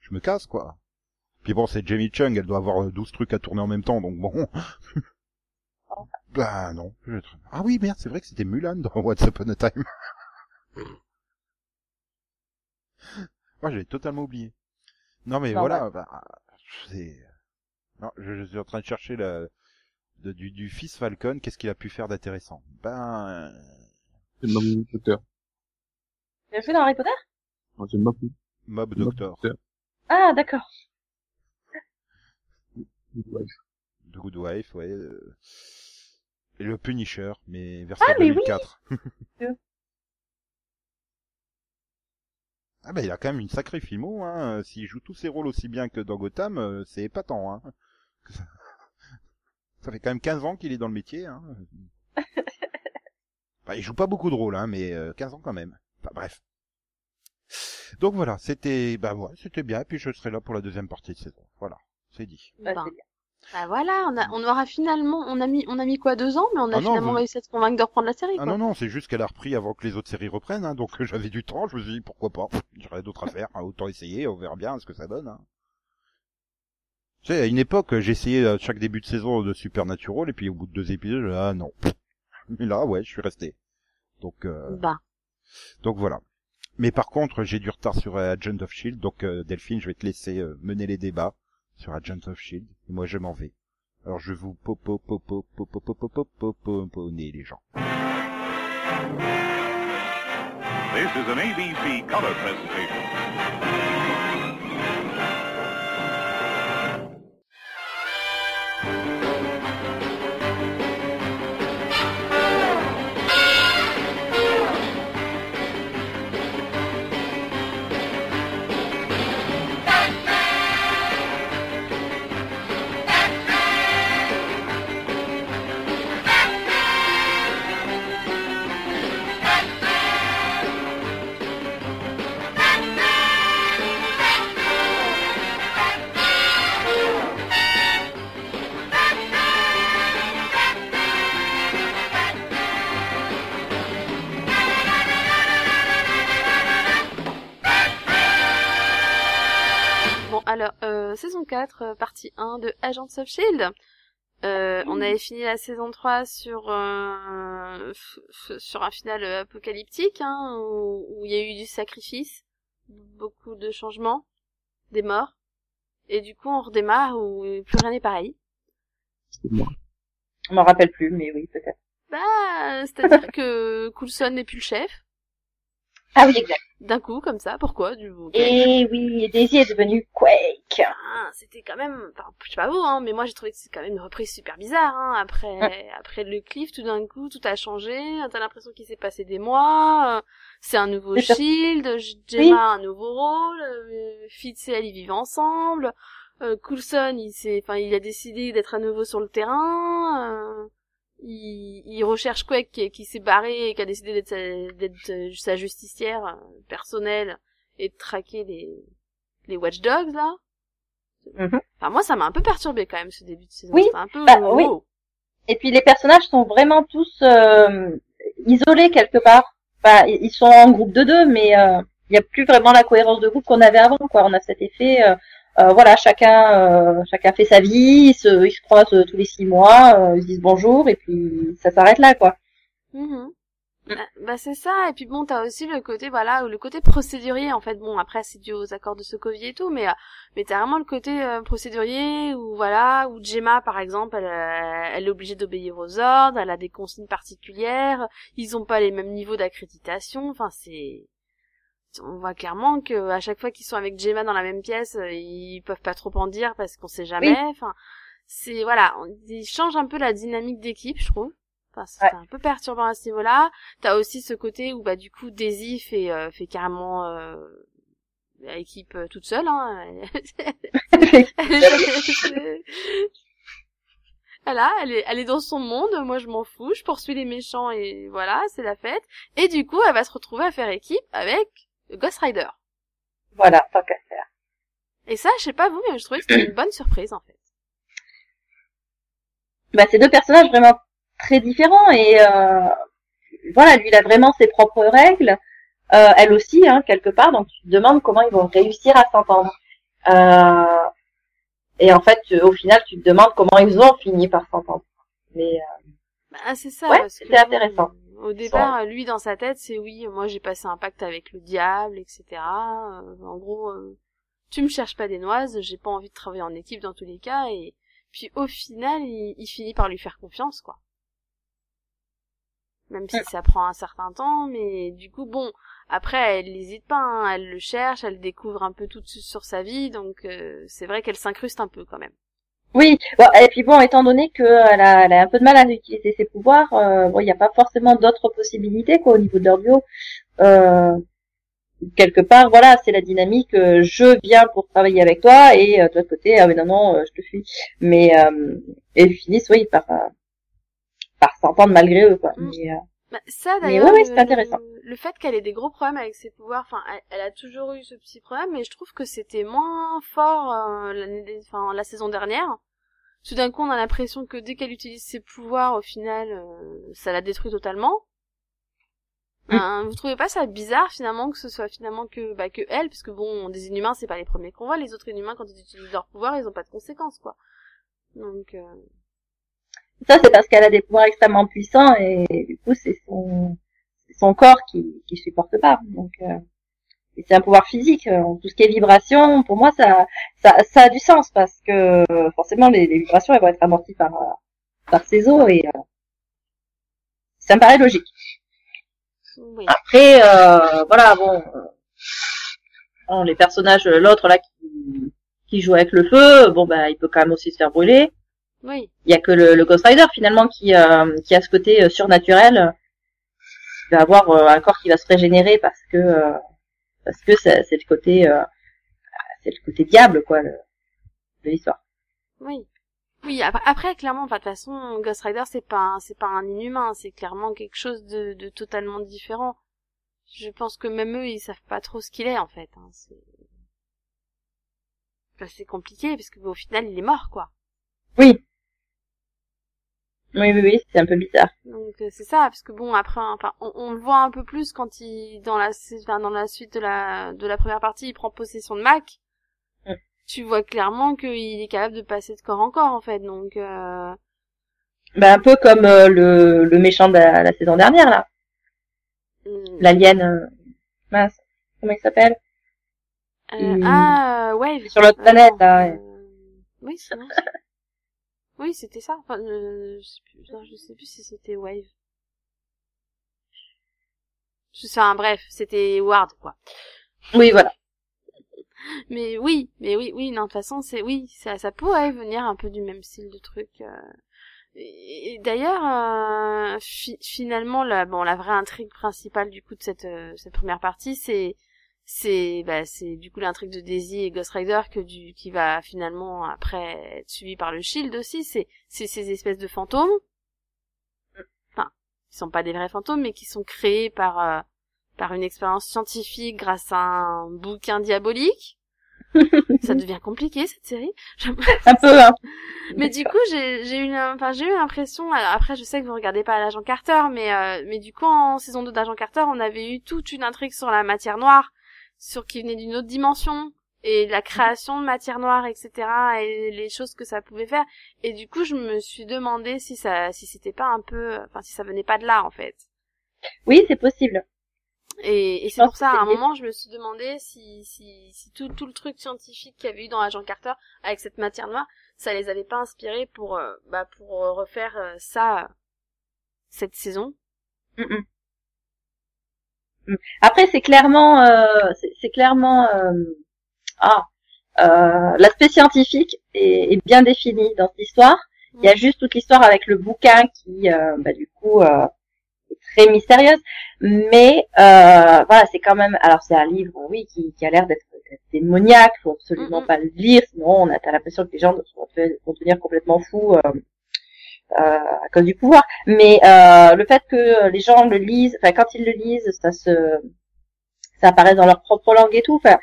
Speaker 1: Je me casse, quoi. Puis bon, c'est Jamie Chung, elle doit avoir euh, 12 trucs à tourner en même temps, donc bon... bah non. je- Ah oui, merde, c'est vrai que c'était Mulan dans What's Upon a Time. Moi, j'avais totalement oublié. Non, mais
Speaker 4: Non,
Speaker 1: voilà, bah. Non, je, je suis en train de chercher la... de- du, du fils Falcon, qu'est-ce qu'il a pu faire d'intéressant? Ben... euh,
Speaker 2: C'est Mob Docteur.
Speaker 4: Tu l'as fait dans Harry Potter?
Speaker 2: Non, c'est Mob
Speaker 1: Mob Doctor.
Speaker 4: Ah, d'accord.
Speaker 2: Ouais.
Speaker 1: The Good Wife, ouais. euh, Et le Punisher, mais version
Speaker 4: Ah, mais oui
Speaker 1: 2004.
Speaker 4: Dieu.
Speaker 1: ah bah il a quand même une sacrée filmo, hein. S'il joue tous ses rôles aussi bien que dans Gotham, euh, c'est épatant, hein. Ça fait quand même 15 ans qu'il est dans le métier, hein. Bah, il joue pas beaucoup de rôles, hein, mais euh, 15 ans quand même. Enfin bref. Donc voilà, c'était, bah ouais, c'était bien, et puis je serai là pour la deuxième partie de saison. Voilà, c'est dit.
Speaker 4: Bah,
Speaker 3: Ben,
Speaker 4: c'est bien.
Speaker 3: Bah voilà, on, a, on aura finalement, on a mis, on a mis quoi deux ans, mais on a
Speaker 1: Ah non,
Speaker 3: finalement
Speaker 1: vous-
Speaker 3: réussi à se convaincre de reprendre la série.
Speaker 1: Ah
Speaker 3: quoi.
Speaker 1: non, non, c'est juste qu'elle a repris avant que les autres séries reprennent, hein, donc euh, j'avais du temps, je me suis dit pourquoi pas, j'aurais d'autres à faire, hein, autant essayer, on verra bien ce que ça donne. Hein. Tu sais, à une époque, j'ai essayé à chaque début de saison de Supernatural, et puis au bout de deux épisodes, ah non. Mais là, ouais, je suis resté. Donc, euh,
Speaker 3: Bah,
Speaker 1: donc voilà. Mais par contre, j'ai du retard sur euh, Agent of Shield, donc euh, Delphine, je vais te laisser euh, mener les débats sur Agent of Shield, et moi je m'en vais. Alors je vous popo.
Speaker 3: 4, euh, partie 1 de Agents of Shield. Euh, on avait fini la saison 3 sur euh, sur un final apocalyptique, hein, où il y a eu du sacrifice, beaucoup de changements, des morts, et du coup on redémarre où plus rien n'est pareil.
Speaker 4: Je m'en rappelle plus, mais oui, peut-être.
Speaker 3: Bah, c'est-à-dire que Coulson n'est plus le chef,
Speaker 4: Ah oui, exact.
Speaker 3: d'un coup comme ça. Pourquoi du coup
Speaker 4: Et oui, Daisy est devenue Quake.
Speaker 3: Ah, c'était quand même, enfin, je sais pas vous, hein, mais moi j'ai trouvé que c'est quand même une reprise super bizarre. Hein. Après, après le cliff, tout d'un coup, tout a changé. T'as l'impression qu'il s'est passé des mois. C'est un nouveau. Shield. Gemma a un nouveau rôle. euh, Fitz et elle ils vivent ensemble. Euh, Coulson, il s'est, enfin, il a décidé d'être à nouveau sur le terrain. euh, il, il recherche Quake qui, qui s'est barré et qui a décidé d'être sa, d'être euh, sa justicière euh, personnelle et de traquer les les Watchdogs là.
Speaker 4: Mhm.
Speaker 3: Enfin, moi, ça m'a un peu perturbé quand même ce début de saison.
Speaker 4: Oui,
Speaker 3: C'était un peu.
Speaker 4: bah, oui. Et puis les personnages sont vraiment tous euh, isolés quelque part. Enfin, ils sont en groupe de deux, mais euh, il n'y a plus vraiment la cohérence de groupe qu'on avait avant. Quoi. On a cet effet, euh, euh, voilà, chacun, euh, chacun fait sa vie, ils se, ils se croisent euh, tous les six mois, euh, ils se disent bonjour, et puis ça s'arrête là, quoi.
Speaker 3: Bah, bah, c'est ça et puis bon t'as aussi le côté voilà le côté procédurier en fait. Bon après c'est dû aux accords de Sokovie et tout mais euh, mais t'as vraiment le côté euh, procédurier où voilà où Gemma par exemple elle, euh, elle est obligée d'obéir aux ordres elle a des consignes particulières ils ont pas les mêmes niveaux d'accréditation enfin c'est on voit clairement que à chaque fois qu'ils sont avec Gemma dans la même pièce euh, ils peuvent pas trop en dire parce qu'on sait jamais enfin c'est voilà on- ils changent un peu la dynamique d'équipe je trouve Enfin, c'est
Speaker 4: Ouais.
Speaker 3: un peu perturbant à ce niveau-là. T'as aussi ce côté où bah du coup Daisy fait euh, fait carrément euh, l'équipe euh, toute seule. Hein. voilà, elle est elle est dans son monde. Moi je m'en fous. Je poursuis les méchants et voilà, c'est la fête. Et du coup elle va se retrouver à faire équipe avec Ghost Rider.
Speaker 4: Voilà, tant qu'à faire.
Speaker 3: Et ça, je sais pas vous, mais je trouvais que c'était une bonne surprise en fait.
Speaker 4: Bah, c'est deux personnages vraiment très différents et euh, voilà, lui il a vraiment ses propres règles, euh, elle aussi hein, quelque part, donc tu te demandes comment ils vont réussir à s'entendre. Euh, et en fait, au final, tu te demandes comment ils ont fini par s'entendre. Mais euh,
Speaker 3: Bah, c'est ça.
Speaker 4: Ouais, c'était intéressant.
Speaker 3: Au départ, lui, dans sa tête, c'est oui, moi j'ai passé un pacte avec le diable, etc. Euh, en gros, euh, tu me cherches pas des noises, j'ai pas envie de travailler en équipe dans tous les cas, et puis au final, il, il finit par lui faire confiance, quoi. Même si ça prend un certain temps, mais du coup, bon, après, elle n'hésite pas, hein, elle le cherche, elle découvre un peu tout sur sa vie, donc euh, c'est vrai qu'elle s'incruste un peu quand même.
Speaker 4: Oui, bon, et puis bon, étant donné qu'elle a, elle a un peu de mal à utiliser ses pouvoirs, euh, bon, il n'y a pas forcément d'autres possibilités quoi au niveau de leur duo. Euh, quelque part, voilà, c'est la dynamique. euh, je viens pour travailler avec toi et euh, de l'autre côté, ah mais non non, euh, je te fuis. Mais euh, et ils finissent, oui, par euh, par s'entendre malgré eux quoi.
Speaker 3: Mm.
Speaker 4: Mais, euh,
Speaker 3: Bah, ça
Speaker 4: Mais
Speaker 3: d'ailleurs,
Speaker 4: ouais, ouais,
Speaker 3: le-
Speaker 4: c'est intéressant.
Speaker 3: Le, le fait qu'elle ait des gros problèmes avec ses pouvoirs, enfin, elle, elle a toujours eu ce petit problème, mais je trouve que c'était moins fort euh, l'année, des- enfin, la saison dernière. Tout d'un coup, on a l'impression que dès qu'elle utilise ses pouvoirs, au final, euh, ça la détruit totalement.
Speaker 4: Mm.
Speaker 3: Hein, vous trouvez pas ça bizarre finalement que ce soit finalement que bah que elle, parce que bon, des inhumains c'est pas les premiers qu'on voit, les autres inhumains quand ils utilisent leurs pouvoirs, ils ont pas de conséquences quoi. Donc euh,
Speaker 4: ça c'est parce qu'elle a des pouvoirs extrêmement puissants et du coup c'est son son corps qui qui supporte pas. Donc euh, c'est un pouvoir physique. euh, Tout ce qui est vibration, pour moi ça ça ça a du sens parce que euh, forcément les, les vibrations elles vont être amorties par euh, par ses os et euh, ça me paraît logique.
Speaker 3: oui.
Speaker 4: Après, euh, voilà, bon, euh, bon, les personnages, l'autre là qui, qui joue avec le feu, bon bah il peut quand même aussi se faire brûler.
Speaker 3: Oui.
Speaker 4: Il y a que le, le Ghost Rider finalement qui, euh, qui a ce côté euh, surnaturel. Il va avoir euh, un corps qui va se régénérer parce que euh, parce que c'est le côté euh, c'est le côté diable quoi le, de l'histoire.
Speaker 3: Oui. Oui, ap- après, clairement, de toute façon, Ghost Rider, c'est pas, un- c'est pas un inhumain, c'est clairement quelque chose de, de totalement différent. Je pense que même eux, ils savent pas trop ce qu'il est, en fait. Hein. C'est... Compliqué, parce que au final, il est mort, quoi.
Speaker 4: Oui. Oui oui oui, c'est un peu bizarre.
Speaker 3: Donc euh, c'est ça, parce que bon, après, enfin, on, on le voit un peu plus quand il, dans la, enfin, dans la suite de la, de la première partie, il prend possession de Mac.
Speaker 4: Mm.
Speaker 3: Tu vois clairement qu'il est capable de passer de corps en corps, en fait. Donc, euh...
Speaker 4: Bah un peu comme euh, le, le méchant de la, la saison dernière là,
Speaker 3: hmm.
Speaker 4: l'alien euh, mince, comment il s'appelle?
Speaker 3: Euh. Ah, Wave.
Speaker 4: Sur l'autre planète, là, ouais.
Speaker 3: euh, Oui, c'est c'est- Oui, c'était ça. Enfin, euh, je sais plus, non, je sais plus si c'était Wave. Je sais, bref, c'était Ward, quoi.
Speaker 4: Oui voilà.
Speaker 3: Mais oui, mais oui, oui, non, de toute façon, c'est, oui, ça, ça pourrait venir un peu du même style de truc. euh. Et, et d'ailleurs, euh, fi- finalement, la, bon, la vraie intrigue principale du coup de cette, euh, cette première partie, c'est, c'est, bah, c'est du coup l'intrigue de Daisy et Ghost Rider que du, qui va finalement après être suivi par le Shield aussi. C'est, c'est ces espèces de fantômes. Enfin, qui sont pas des vrais fantômes, mais qui sont créés par, euh, par une expérience scientifique grâce à un bouquin diabolique. ça devient compliqué cette série.
Speaker 4: Un peu hein.
Speaker 3: mais du coup, j'ai j'ai eu une- enfin j'ai eu l'impression alors après je sais que vous regardez pas l'agent Carter mais euh, mais du coup en saison 2 d'agent Carter, on avait eu toute une intrigue sur la matière noire, sur qui venait d'une autre dimension et la création de matière noire etc. et les choses que ça pouvait faire et du coup, je me suis demandé si ça si c'était pas un peu enfin si ça venait pas de là en fait.
Speaker 4: Oui, c'est possible.
Speaker 3: Et, et c'est pour ça, à un moment, je me suis demandé si, si, si tout, tout le truc scientifique qu'il y avait eu dans Agent Carter avec cette matière noire, ça les avait pas inspirés pour, euh, bah, pour refaire euh, ça euh, cette saison.
Speaker 4: Mm, mm. Mm. Après, c'est clairement, euh, c'est clairement, euh, ah, euh, l'aspect scientifique est, est bien défini dans cette histoire. Il y a juste toute l'histoire avec le bouquin qui, euh, bah, du coup, euh, est très mystérieuse. Mais euh, voilà, c'est quand même. Alors, c'est un livre, oui, qui, qui a l'air d'être démoniaque. Faut absolument
Speaker 3: Mhm.
Speaker 4: pas le lire, sinon on a t'as l'impression que les gens vont devenir complètement fous. Euh, à cause du pouvoir. Mais euh, le fait que les gens le lisent, enfin quand ils le lisent, ça se, ça apparaît dans leur propre langue et tout. Enfin,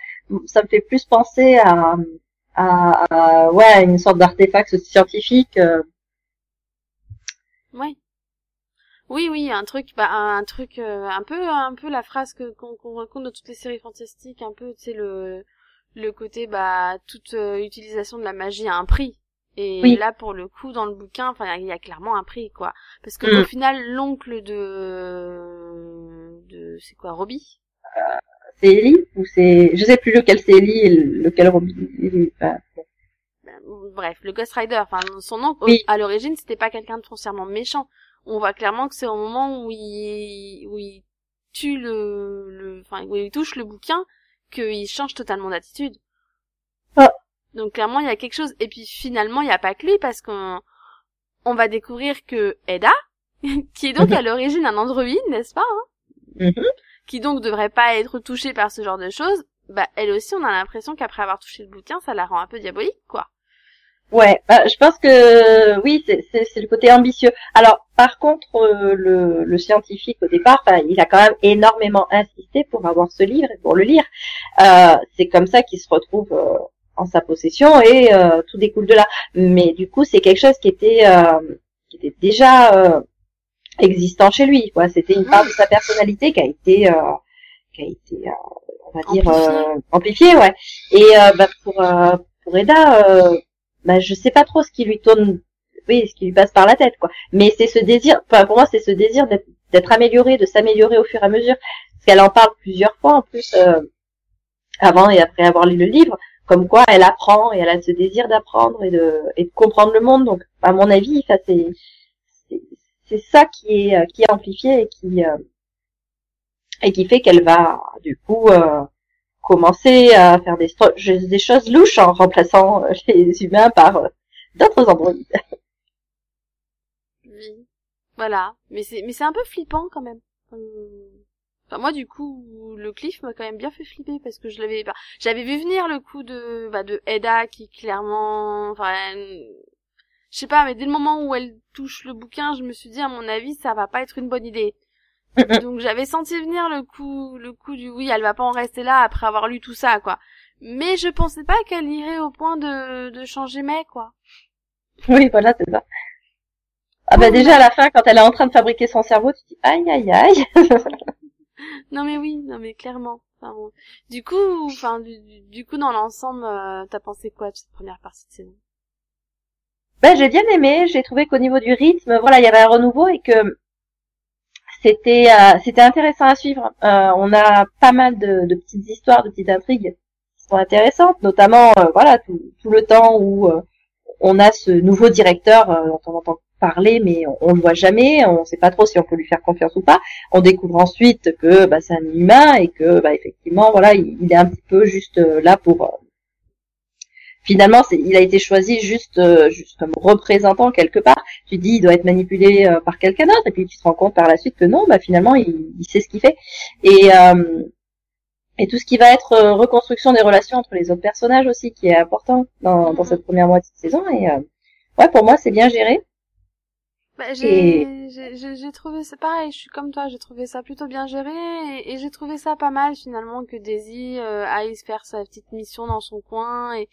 Speaker 4: ça me fait plus penser à, à, à- ouais, une sorte d'artefact scientifique. euh,
Speaker 3: Oui. Oui, oui, un truc, bah, un truc, euh, un peu, un peu la phrase que qu'on rencontre dans toutes les séries fantastiques, un peu, tu sais le, le côté, bah, toute euh, utilisation de la magie a un prix. Et
Speaker 4: Oui.
Speaker 3: là, pour le coup, dans le bouquin, enfin, il y a clairement un prix, quoi. Parce que
Speaker 4: Mm.
Speaker 3: au final, l'oncle de, de, c'est quoi, Robbie
Speaker 4: c'est Ellie ou c'est, je sais plus lequel c'est Ellie et lequel. Enfin, bon.
Speaker 3: Ben, Bref, le Ghost Rider, enfin, son oncle,
Speaker 4: Oui.
Speaker 3: à l'origine, c'était pas quelqu'un de foncièrement méchant. On voit clairement que c'est au moment où il, où il tue le, le, enfin, où il touche le bouquin, qu'il change totalement d'attitude. Donc clairement, il y a quelque chose. Et puis finalement, il n'y a pas que lui, parce qu'on, on va découvrir que Edda, qui est donc à l'origine un androïde, n'est-ce pas, hein,
Speaker 4: Mhm.
Speaker 3: qui donc devrait pas être touchée par ce genre de choses, bah, elle aussi, on a l'impression qu'après avoir touché le bouquin, ça la rend un peu diabolique, quoi.
Speaker 4: Ouais, bah, je pense que oui, c'est- le côté ambitieux. Alors, par contre, euh, le, le scientifique au départ, il a quand même énormément insisté pour avoir ce livre et pour le lire. Euh, c'est comme ça qu'il se retrouve euh, en sa possession et euh, tout découle de là. Mais du coup, c'est quelque chose qui était euh, qui était déjà euh, existant chez lui. Quoi, c'était une part de sa personnalité qui a été euh, qui a été, euh, on va dire,
Speaker 3: Amplifiée.
Speaker 4: euh, amplifiée, ouais. Et euh, bah, pour euh, pour Eda. Euh, bah, je sais pas trop ce qui lui tourne, oui, ce qui lui passe par la tête, quoi. Mais c'est ce désir, enfin, pour moi, c'est ce désir d'être, d'être amélioré, de s'améliorer au fur et à mesure. Parce qu'elle en parle plusieurs fois, en plus, euh, avant et après avoir lu le livre, comme quoi elle apprend et elle a ce désir d'apprendre et de, comprendre le monde. Donc, à mon avis, ça, c'est, c'est, ça qui est, euh, qui est amplifié et qui, euh, et qui fait qu'elle va, du coup, euh, commencer à faire des, des choses louches en remplaçant les humains par euh, d'autres androïdes.
Speaker 3: Oui. Voilà. Mais c'est, mais c'est un peu flippant quand même. Euh, Enfin, moi, du coup, le cliff m'a quand même bien fait flipper parce que je l'avais, bah, j'avais vu venir le coup de, bah, de Edda qui clairement, enfin, elle- je sais pas, mais dès le moment où elle touche le bouquin, je me suis dit, à mon avis, ça va pas être une bonne idée. Donc, j'avais senti venir le coup, le coup du oui, elle va pas en rester là après avoir lu tout ça, quoi. Mais je pensais pas qu'elle irait au point de, de changer mec, quoi.
Speaker 4: oui, voilà, c'est ça. Ah bah déjà à la fin, quand elle est en train de fabriquer son cerveau, tu te dis aïe aïe aïe.
Speaker 3: Non mais oui, non mais clairement. Du coup, enfin du, du- du coup dans l'ensemble, euh, t'as pensé quoi de cette première partie de saison?
Speaker 4: Ben, j'ai bien aimé. J'ai trouvé qu'au niveau du rythme, voilà, il y avait un renouveau et que c'était euh, c'était intéressant à suivre. Euh, on a pas mal de, de petites histoires, de petites intrigues qui sont intéressantes, notamment euh, voilà tout, tout le temps où euh, on a ce nouveau directeur euh, dont on entend parler, mais on, le voit jamais. On sait pas trop si on peut lui faire confiance ou pas. On découvre ensuite que bah, c'est un humain et que bah, effectivement voilà, il, est un petit peu juste euh, là pour euh, finalement, il a été choisi juste, euh, juste comme représentant quelque part. Tu dis, il doit être manipulé par quelqu'un d'autre, et puis tu te rends compte par la suite que non, bah finalement, il, sait ce qu'il fait. Et et tout ce qui va être reconstruction des relations entre les autres personnages aussi, qui est important dans, dans cette première moitié de saison. Et ouais, pour moi, c'est bien géré.
Speaker 3: Bah, j'ai, j'ai, j'ai- j'ai trouvé ça pareil. Je suis comme toi, j'ai trouvé ça plutôt bien géré et, et j'ai trouvé ça pas mal finalement que Daisy euh, aille faire sa petite mission dans son coin et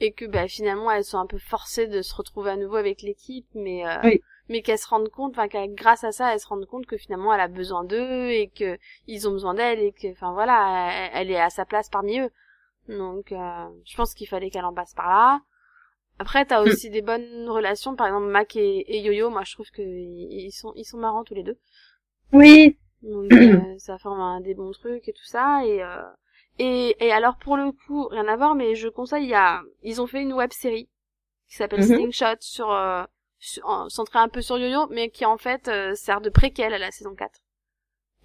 Speaker 3: et que bah finalement elles sont un peu forcées de se retrouver à nouveau avec l'équipe, mais euh,
Speaker 4: Oui.
Speaker 3: mais qu'elles se rendent compte, enfin qu'elle- grâce à ça, elles se rendent compte que finalement elle a besoin d'eux et que ils ont besoin d'elle et que, enfin voilà, elle, elle est à sa place parmi eux. Donc, euh, je pense qu'il fallait qu'elle en passe par là. Après, t'as aussi des bonnes relations, par exemple Mac et, et Yo-Yo. Moi, je trouve que ils ils sont ils sont marrants tous les deux.
Speaker 4: Oui,
Speaker 3: Donc euh, ça forme un, des bons trucs et tout ça et euh, et et alors pour le coup rien à voir mais je conseille il y a ils ont fait une web série qui s'appelle
Speaker 4: Mhm.
Speaker 3: Slingshot sur, euh, sur- en- centrée un peu sur Yo-Yo mais qui en fait euh, sert de préquel à la saison 4.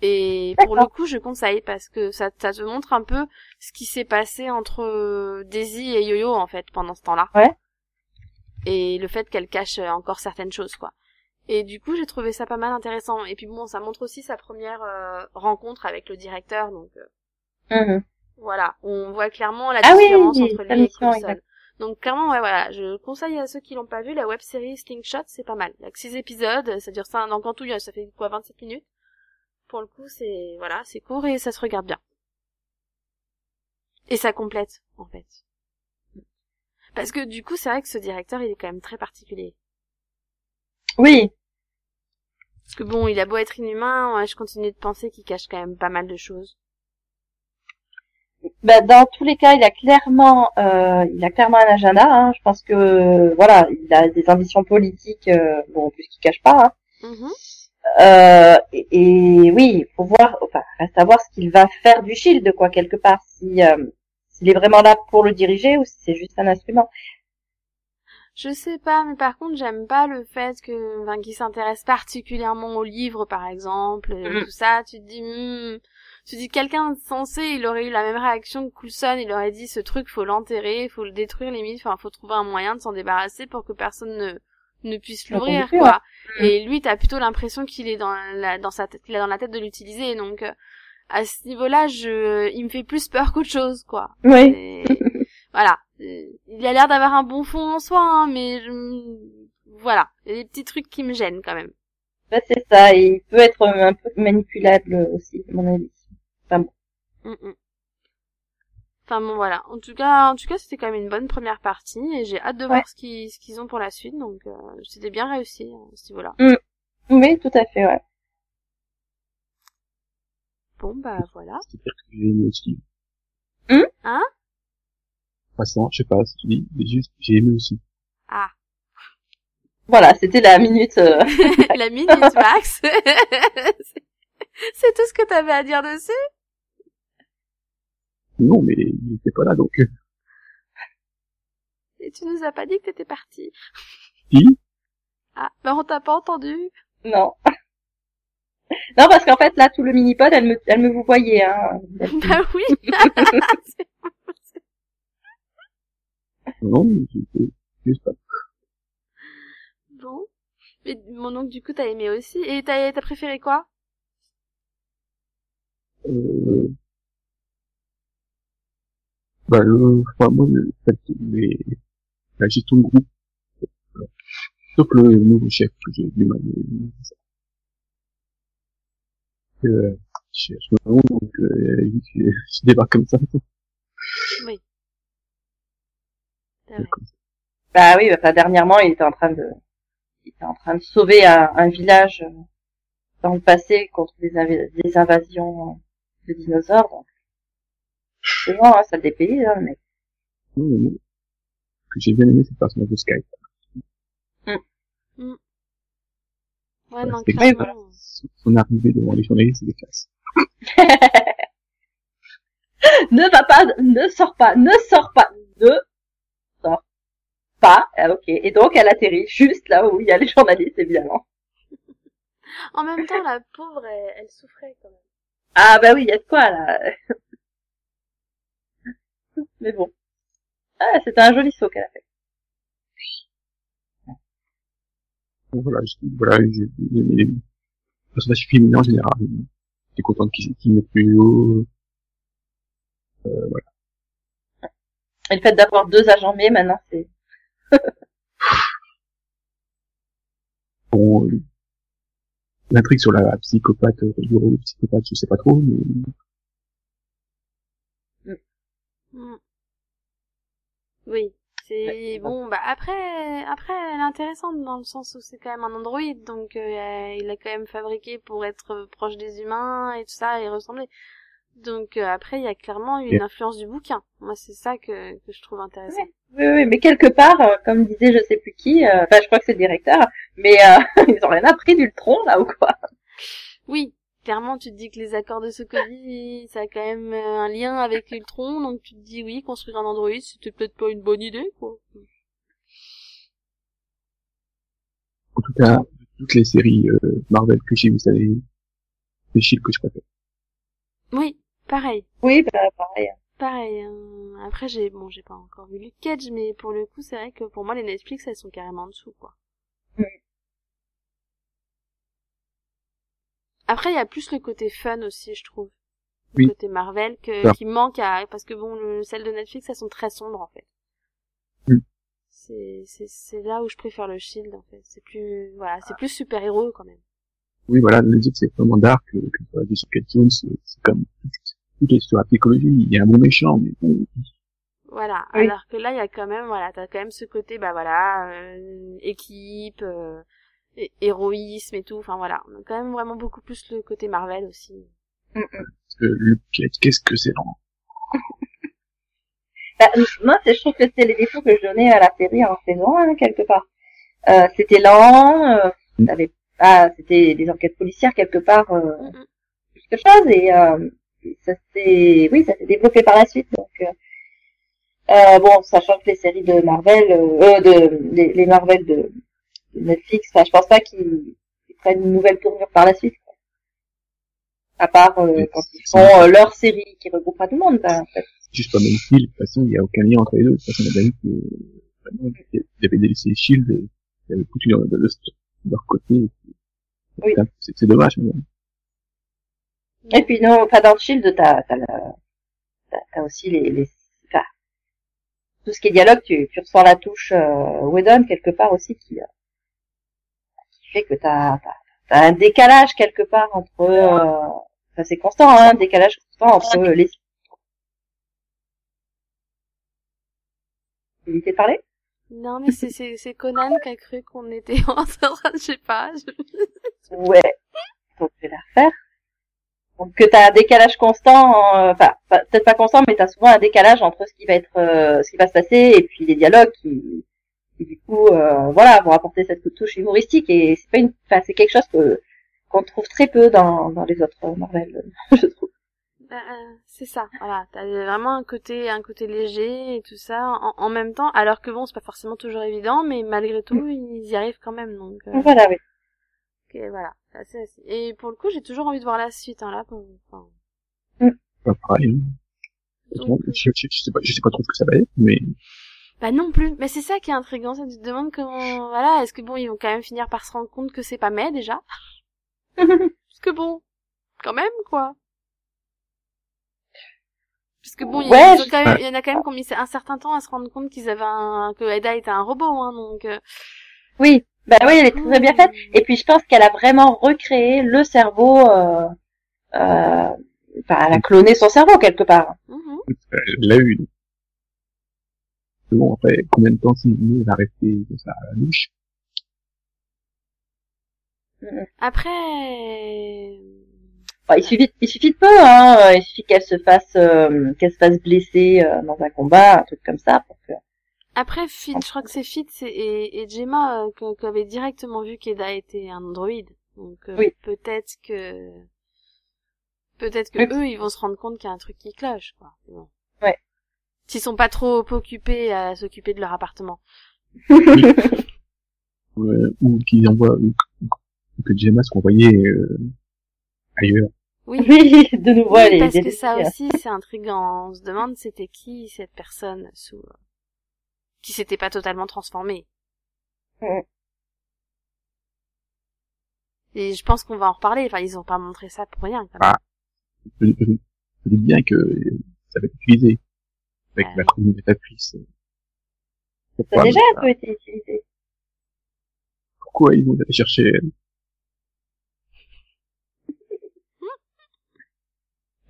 Speaker 3: Et pour le coup je conseille parce que ça ça te montre un peu ce qui s'est passé entre euh, Daisy et Yo-Yo en fait pendant ce temps-là.
Speaker 4: Ouais.
Speaker 3: Et le fait qu'elle cache euh, encore certaines choses quoi. Et du coup, j'ai trouvé ça pas mal intéressant. Et puis bon, ça montre aussi sa première euh, rencontre avec le directeur, donc euh,
Speaker 4: Mhm.
Speaker 3: voilà, on voit clairement la
Speaker 4: Ah
Speaker 3: différence
Speaker 4: oui,
Speaker 3: entre lui et Coulson. Donc clairement, ouais, voilà, je conseille à ceux qui l'ont pas vu, la web série Slingshot, c'est pas mal. Il y a que 6 épisodes, ça dure ça, donc en tout, ça fait quoi, 27 minutes? Pour le coup, c'est, voilà, c'est court et ça se regarde bien. Et ça complète, en fait. Parce que du coup, c'est vrai que ce directeur, il est quand même très particulier.
Speaker 4: Oui,
Speaker 3: Parce que bon, il a beau être inhumain, ouais, je continue de penser qu'il cache quand même pas mal de choses.
Speaker 4: bah, dans tous les cas, il a clairement, euh, il a clairement un agenda. Hein. Je pense que voilà, il a des ambitions politiques, euh, bon, puisqu'il cache pas. Hein.
Speaker 3: Mhm.
Speaker 4: Euh, et, et oui, faut voir, enfin, reste à voir ce qu'il va faire du Shield, quoi, quelque part, si s'il est vraiment là pour le diriger ou si c'est juste un instrument?
Speaker 3: Je sais pas, mais par contre, j'aime pas le fait que, enfin, qu'il s'intéresse particulièrement aux livres, par exemple, et
Speaker 4: Mhm.
Speaker 3: tout ça. Tu te dis, hmm, tu te dis, quelqu'un de sensé, il aurait eu la même réaction que Coulson, il aurait dit, ce truc, faut l'enterrer, faut le détruire, limite, enfin, faut trouver un moyen de s'en débarrasser pour que personne ne, ne puisse l'ouvrir, quoi.
Speaker 4: Mhm.
Speaker 3: Et lui, t'as plutôt l'impression qu'il est dans la, dans sa tête, qu'il a dans la tête de l'utiliser, donc, euh, à ce niveau-là, je, il me fait plus peur qu'autre chose, quoi.
Speaker 4: Oui.
Speaker 3: Et voilà. Il a l'air d'avoir un bon fond en soi, hein, mais je... voilà. Il y a des petits trucs qui me gênent quand même.
Speaker 4: Bah, c'est ça, et il peut être un peu manipulable aussi, à mon avis.
Speaker 3: Mm, mm. Enfin bon voilà. En tout cas, en tout cas, c'était quand même une bonne première partie et j'ai hâte de
Speaker 4: Ouais.
Speaker 3: voir ce qu'ils ce qu'ils ont pour la suite. Donc euh, c'était bien réussi hein, à ce niveau-là.
Speaker 4: Oui, tout à fait, ouais.
Speaker 3: Bon bah voilà. Hein
Speaker 4: Hum?
Speaker 2: C'est-à-dire que j'ai aimé aussi.
Speaker 3: Hein?
Speaker 2: Passant, je sais pas, si tu dis, mais juste, j'ai aimé aussi.
Speaker 3: Ah,
Speaker 4: Voilà, c'était la minute. euh,
Speaker 3: la minute max. C'est- tout ce que t'avais à dire dessus?
Speaker 2: Non, mais il était pas là, donc,
Speaker 3: Et tu nous as pas dit que t'étais parti.
Speaker 2: si,
Speaker 3: Ah, bah on t'a pas entendu.
Speaker 4: Non. Non, parce qu'en fait, là, tout le mini-pod, elle me, elle me vous voyait, hein.
Speaker 3: bah oui.
Speaker 2: non, j'étais juste pas.
Speaker 3: bon. Mais mon donc du coup t'as aimé aussi. Et t'as t'as préféré quoi?
Speaker 2: Euh, bah, le, enfin, moi, le les, la gestion de groupe, sauf le nouveau chef que j'ai du mal à euh, je cherche mon nom, donc, euh, je débarque comme ça.
Speaker 3: Vrai.
Speaker 4: Bah oui, enfin, dernièrement, il était en train de, il était en train de sauver un, un village euh, dans le passé contre des, inv- des invasions de dinosaures. Donc, c'est bon, hein, ça le dépayse, hein, mais
Speaker 2: j'ai bien aimé, c'est le personnage de Skype.
Speaker 3: Ouais, non,
Speaker 2: c'est-
Speaker 3: clairement.
Speaker 2: Son son arrivée devant les journalistes, c'est des classes.
Speaker 4: ne va pas, ne sors pas, ne sors pas, ne sors pas. Ah, ok. Et donc, elle atterrit juste là où il y a les journalistes, évidemment.
Speaker 3: En même temps, la pauvre, elle, elle souffrait quand même.
Speaker 4: Ah bah oui, il y a de quoi là. Mais bon. Ah, c'était un joli saut qu'elle a fait.
Speaker 2: Voilà, je, voilà, j'ai j'ai aimé les personnages féminins en général. J'étais content qu'ils qu'ils mettent plus haut.
Speaker 4: Et le fait d'avoir deux agents mais maintenant, c'est...
Speaker 2: Bon, euh, l'intrigue sur la psychopathe, euh, de psychopathe, je sais pas trop, mais
Speaker 3: Mm. Oui. C'est
Speaker 4: Ouais,
Speaker 3: bon, bah après, après, elle est intéressante dans le sens où c'est quand même un androïde, donc euh, il a quand même fabriqué pour être proche des humains et tout ça et ressembler. Donc euh, après, il y a clairement une influence du bouquin. Moi, c'est ça que, que je trouve intéressant.
Speaker 4: Oui, oui, mais quelque part, euh, comme disait je sais plus qui, euh, enfin je crois que c'est le directeur, mais euh, ils ont rien appris d'Ultron là ou quoi?
Speaker 3: Oui. Clairement, tu te dis que les accords de Sokovie, ça a quand même euh, un lien avec Ultron, donc tu te dis oui, construire un androïde, c'était peut-être pas une bonne idée, quoi.
Speaker 2: En tout cas, de toutes les séries euh, Marvel que j'ai vues cette année, c'est Shield que je préfère.
Speaker 3: Oui, pareil.
Speaker 4: Oui, bah, pareil.
Speaker 3: Pareil. hein. Après, j'ai bon, j'ai pas encore vu Luke Cage, mais pour le coup, c'est vrai que pour moi, les Netflix, elles sont carrément en dessous, quoi.
Speaker 4: Oui.
Speaker 3: Après, il y a plus le côté fun aussi, je trouve.
Speaker 2: Oui.
Speaker 3: Le côté Marvel que, qui manque à, parce que bon, le, celles de Netflix, elles sont très sombres, en fait.
Speaker 2: Mm.
Speaker 3: C'est, c'est, c'est là où je préfère le Shield, en fait. C'est plus, voilà, c'est plus super-héros, quand même.
Speaker 2: Oui, voilà, autres c'est vraiment dark, euh, que ce soit Jessica Jones, c'est c'est comme toute l'histoire de la psychologie, il y a un bon méchant, mais bon,
Speaker 3: Voilà.
Speaker 4: Oui.
Speaker 3: Alors que là, il y a quand même, voilà, t'as quand même ce côté, bah voilà, euh, équipe, euh, hé- héroïsme et tout. Enfin voilà, on a quand même vraiment beaucoup plus le côté Marvel aussi.
Speaker 2: Cage, qu'est-ce que c'est lent.
Speaker 4: Bah, moi, c'est- je trouve que c'est les défauts que je donnais à la série en saison 1, quelque part. Euh, c'était lent, euh,
Speaker 2: Mm.
Speaker 4: t'avais pas, c'était des enquêtes policières quelque part, euh,
Speaker 3: Mm, mm.
Speaker 4: quelque chose, et euh, ça s'est, oui, ça s'est développé par la suite. Donc, euh, euh, bon, sachant que les séries de Marvel, de les, les Marvel de Netflix, enfin, je pense pas qu'ils prennent une nouvelle tournure par la suite. quoi. À part euh, quand ils font euh, leur série qui regroupera tout le monde. ben, en fait.
Speaker 2: juste pas même style, de toute façon, il y a aucun lien entre les deux. De toute façon, on a bien vu que, vraiment, ils avaient délaissé Shield et ils avaient foutu de, leur côté.
Speaker 4: Oui.
Speaker 2: C'est dommage, mais
Speaker 4: Et puis non, enfin dans Shield, t'as t'as la- aussi les, les enfin, tout ce qui est dialogue, tu, tu ressens la touche euh, Whedon quelque part aussi qui, euh, qui fait que t'as t'as un décalage quelque part entre euh, enfin c'est constant hein, un décalage constant entre les éviter de parler
Speaker 3: Non, mais c'est, Conan qui a cru qu'on était en train de, je sais pas. je-
Speaker 4: Ouais. Donc je vais la refaire. Donc que t'as un décalage constant, enfin peut-être pas constant, mais t'as souvent un décalage entre ce qui va être, euh, ce qui va se passer et puis les dialogues qui, qui du coup, euh, voilà, vont apporter cette touche humoristique et c'est pas une, enfin c'est quelque chose que qu'on trouve très peu dans dans les autres Marvel, je trouve.
Speaker 3: Bah, euh, c'est ça, voilà. T'as vraiment un côté, un côté léger et tout ça en, en même temps, alors que bon, c'est pas forcément toujours évident, mais malgré tout, ils y arrivent quand même, donc. euh,
Speaker 4: Voilà, oui.
Speaker 3: ok, voilà. Et pour le coup, j'ai toujours envie de voir la suite, hein, là. Pour... Enfin,
Speaker 2: pas pareil. hein.
Speaker 3: donc, euh,
Speaker 2: Je, je, je sais pas, je sais pas trop ce que ça va être, mais
Speaker 3: Bah non plus. Mais c'est ça qui est intriguant, c'est tu te demandes comment, voilà, est-ce que bon, ils vont quand même finir par se rendre compte que c'est pas May déjà? Parce que bon, quand même quoi. Parce que bon, il y,
Speaker 4: Ouais, je-
Speaker 3: quand même- il y en a quand même qui ont mis un certain temps à se rendre compte qu'ils avaient un, que Ada était un robot, hein, donc. euh,
Speaker 4: Oui, bah oui, elle est très bien faite. Et puis je pense qu'elle a vraiment recréé le cerveau. Euh, euh, enfin, elle a cloné son cerveau quelque part.
Speaker 3: Mhm.
Speaker 2: elle l'a eu. Bon, après, combien de temps Sidney va rester comme ça à la louche
Speaker 3: Après,
Speaker 4: il suffit, il suffit de peu, hein. Il suffit qu'elle se fasse, euh, qu'elle se fasse blesser euh, dans un combat, un truc comme ça, pour que.
Speaker 3: après Fitz, je crois que c'est Fitz et, Gemma euh, que- qui avaient directement vu qu'Eda était un androïde. Donc euh,
Speaker 4: Oui.
Speaker 3: peut-être que peut-être que
Speaker 4: Oui.
Speaker 3: eux ils vont se rendre compte qu'il y a un truc qui cloche quoi. Bon.
Speaker 4: Ouais.
Speaker 3: S'ils sont pas trop occupés à s'occuper de leur appartement.
Speaker 2: euh, Ou qu'ils envoient, ou, que- ou que Gemma soit envoyée euh, ailleurs.
Speaker 3: Oui.
Speaker 4: Oui, de nouveau,
Speaker 3: Oui, parce que ça
Speaker 4: euh.
Speaker 3: aussi c'est intriguant. On se demande c'était qui cette personne sous qui s'était pas totalement transformée.
Speaker 4: Mhm.
Speaker 3: Et je pense qu'on va en reparler. Enfin, ils ont pas montré ça pour rien. Quand même.
Speaker 2: Ah. Je, je, je dis bien que ça va être utilisé avec
Speaker 3: Ouais.
Speaker 2: la chronométratrice.
Speaker 4: Ça a déjà un peu été utilisé.
Speaker 2: pourquoi ils vont aller chercher elle?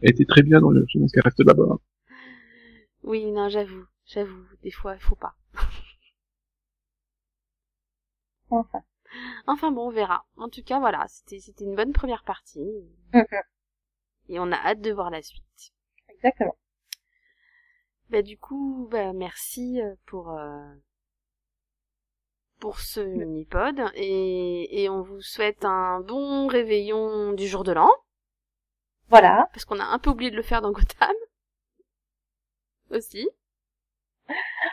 Speaker 2: Elle était très bien dans le je pense qu'elle reste là-bas.
Speaker 3: Oui, non, j'avoue, j'avoue, des fois, il faut pas.
Speaker 4: Enfin.
Speaker 3: Enfin bon, on verra. En tout cas, voilà, c'était c'était une bonne première partie.
Speaker 4: Mhm.
Speaker 3: Et on a hâte de voir la suite.
Speaker 4: Exactement.
Speaker 3: Bah du coup, bah merci euh, pour euh, pour ce mini-pod et, et on vous souhaite un bon réveillon du jour de l'an.
Speaker 4: Voilà.
Speaker 3: parce qu'on a un peu oublié de le faire dans Gotham. Aussi.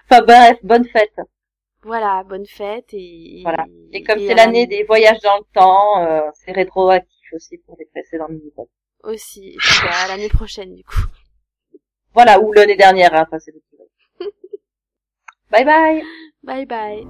Speaker 4: Enfin bref, bonne fête.
Speaker 3: Voilà, bonne fête et...
Speaker 4: Voilà. Et comme c'est l'année des voyages dans le temps, euh, c'est rétroactif aussi pour les précédents mini
Speaker 3: Aussi. Et puis, bah, à l'année prochaine, du coup.
Speaker 4: Voilà, ou l'année dernière, hein, ça c'est le Bye bye
Speaker 3: Bye bye.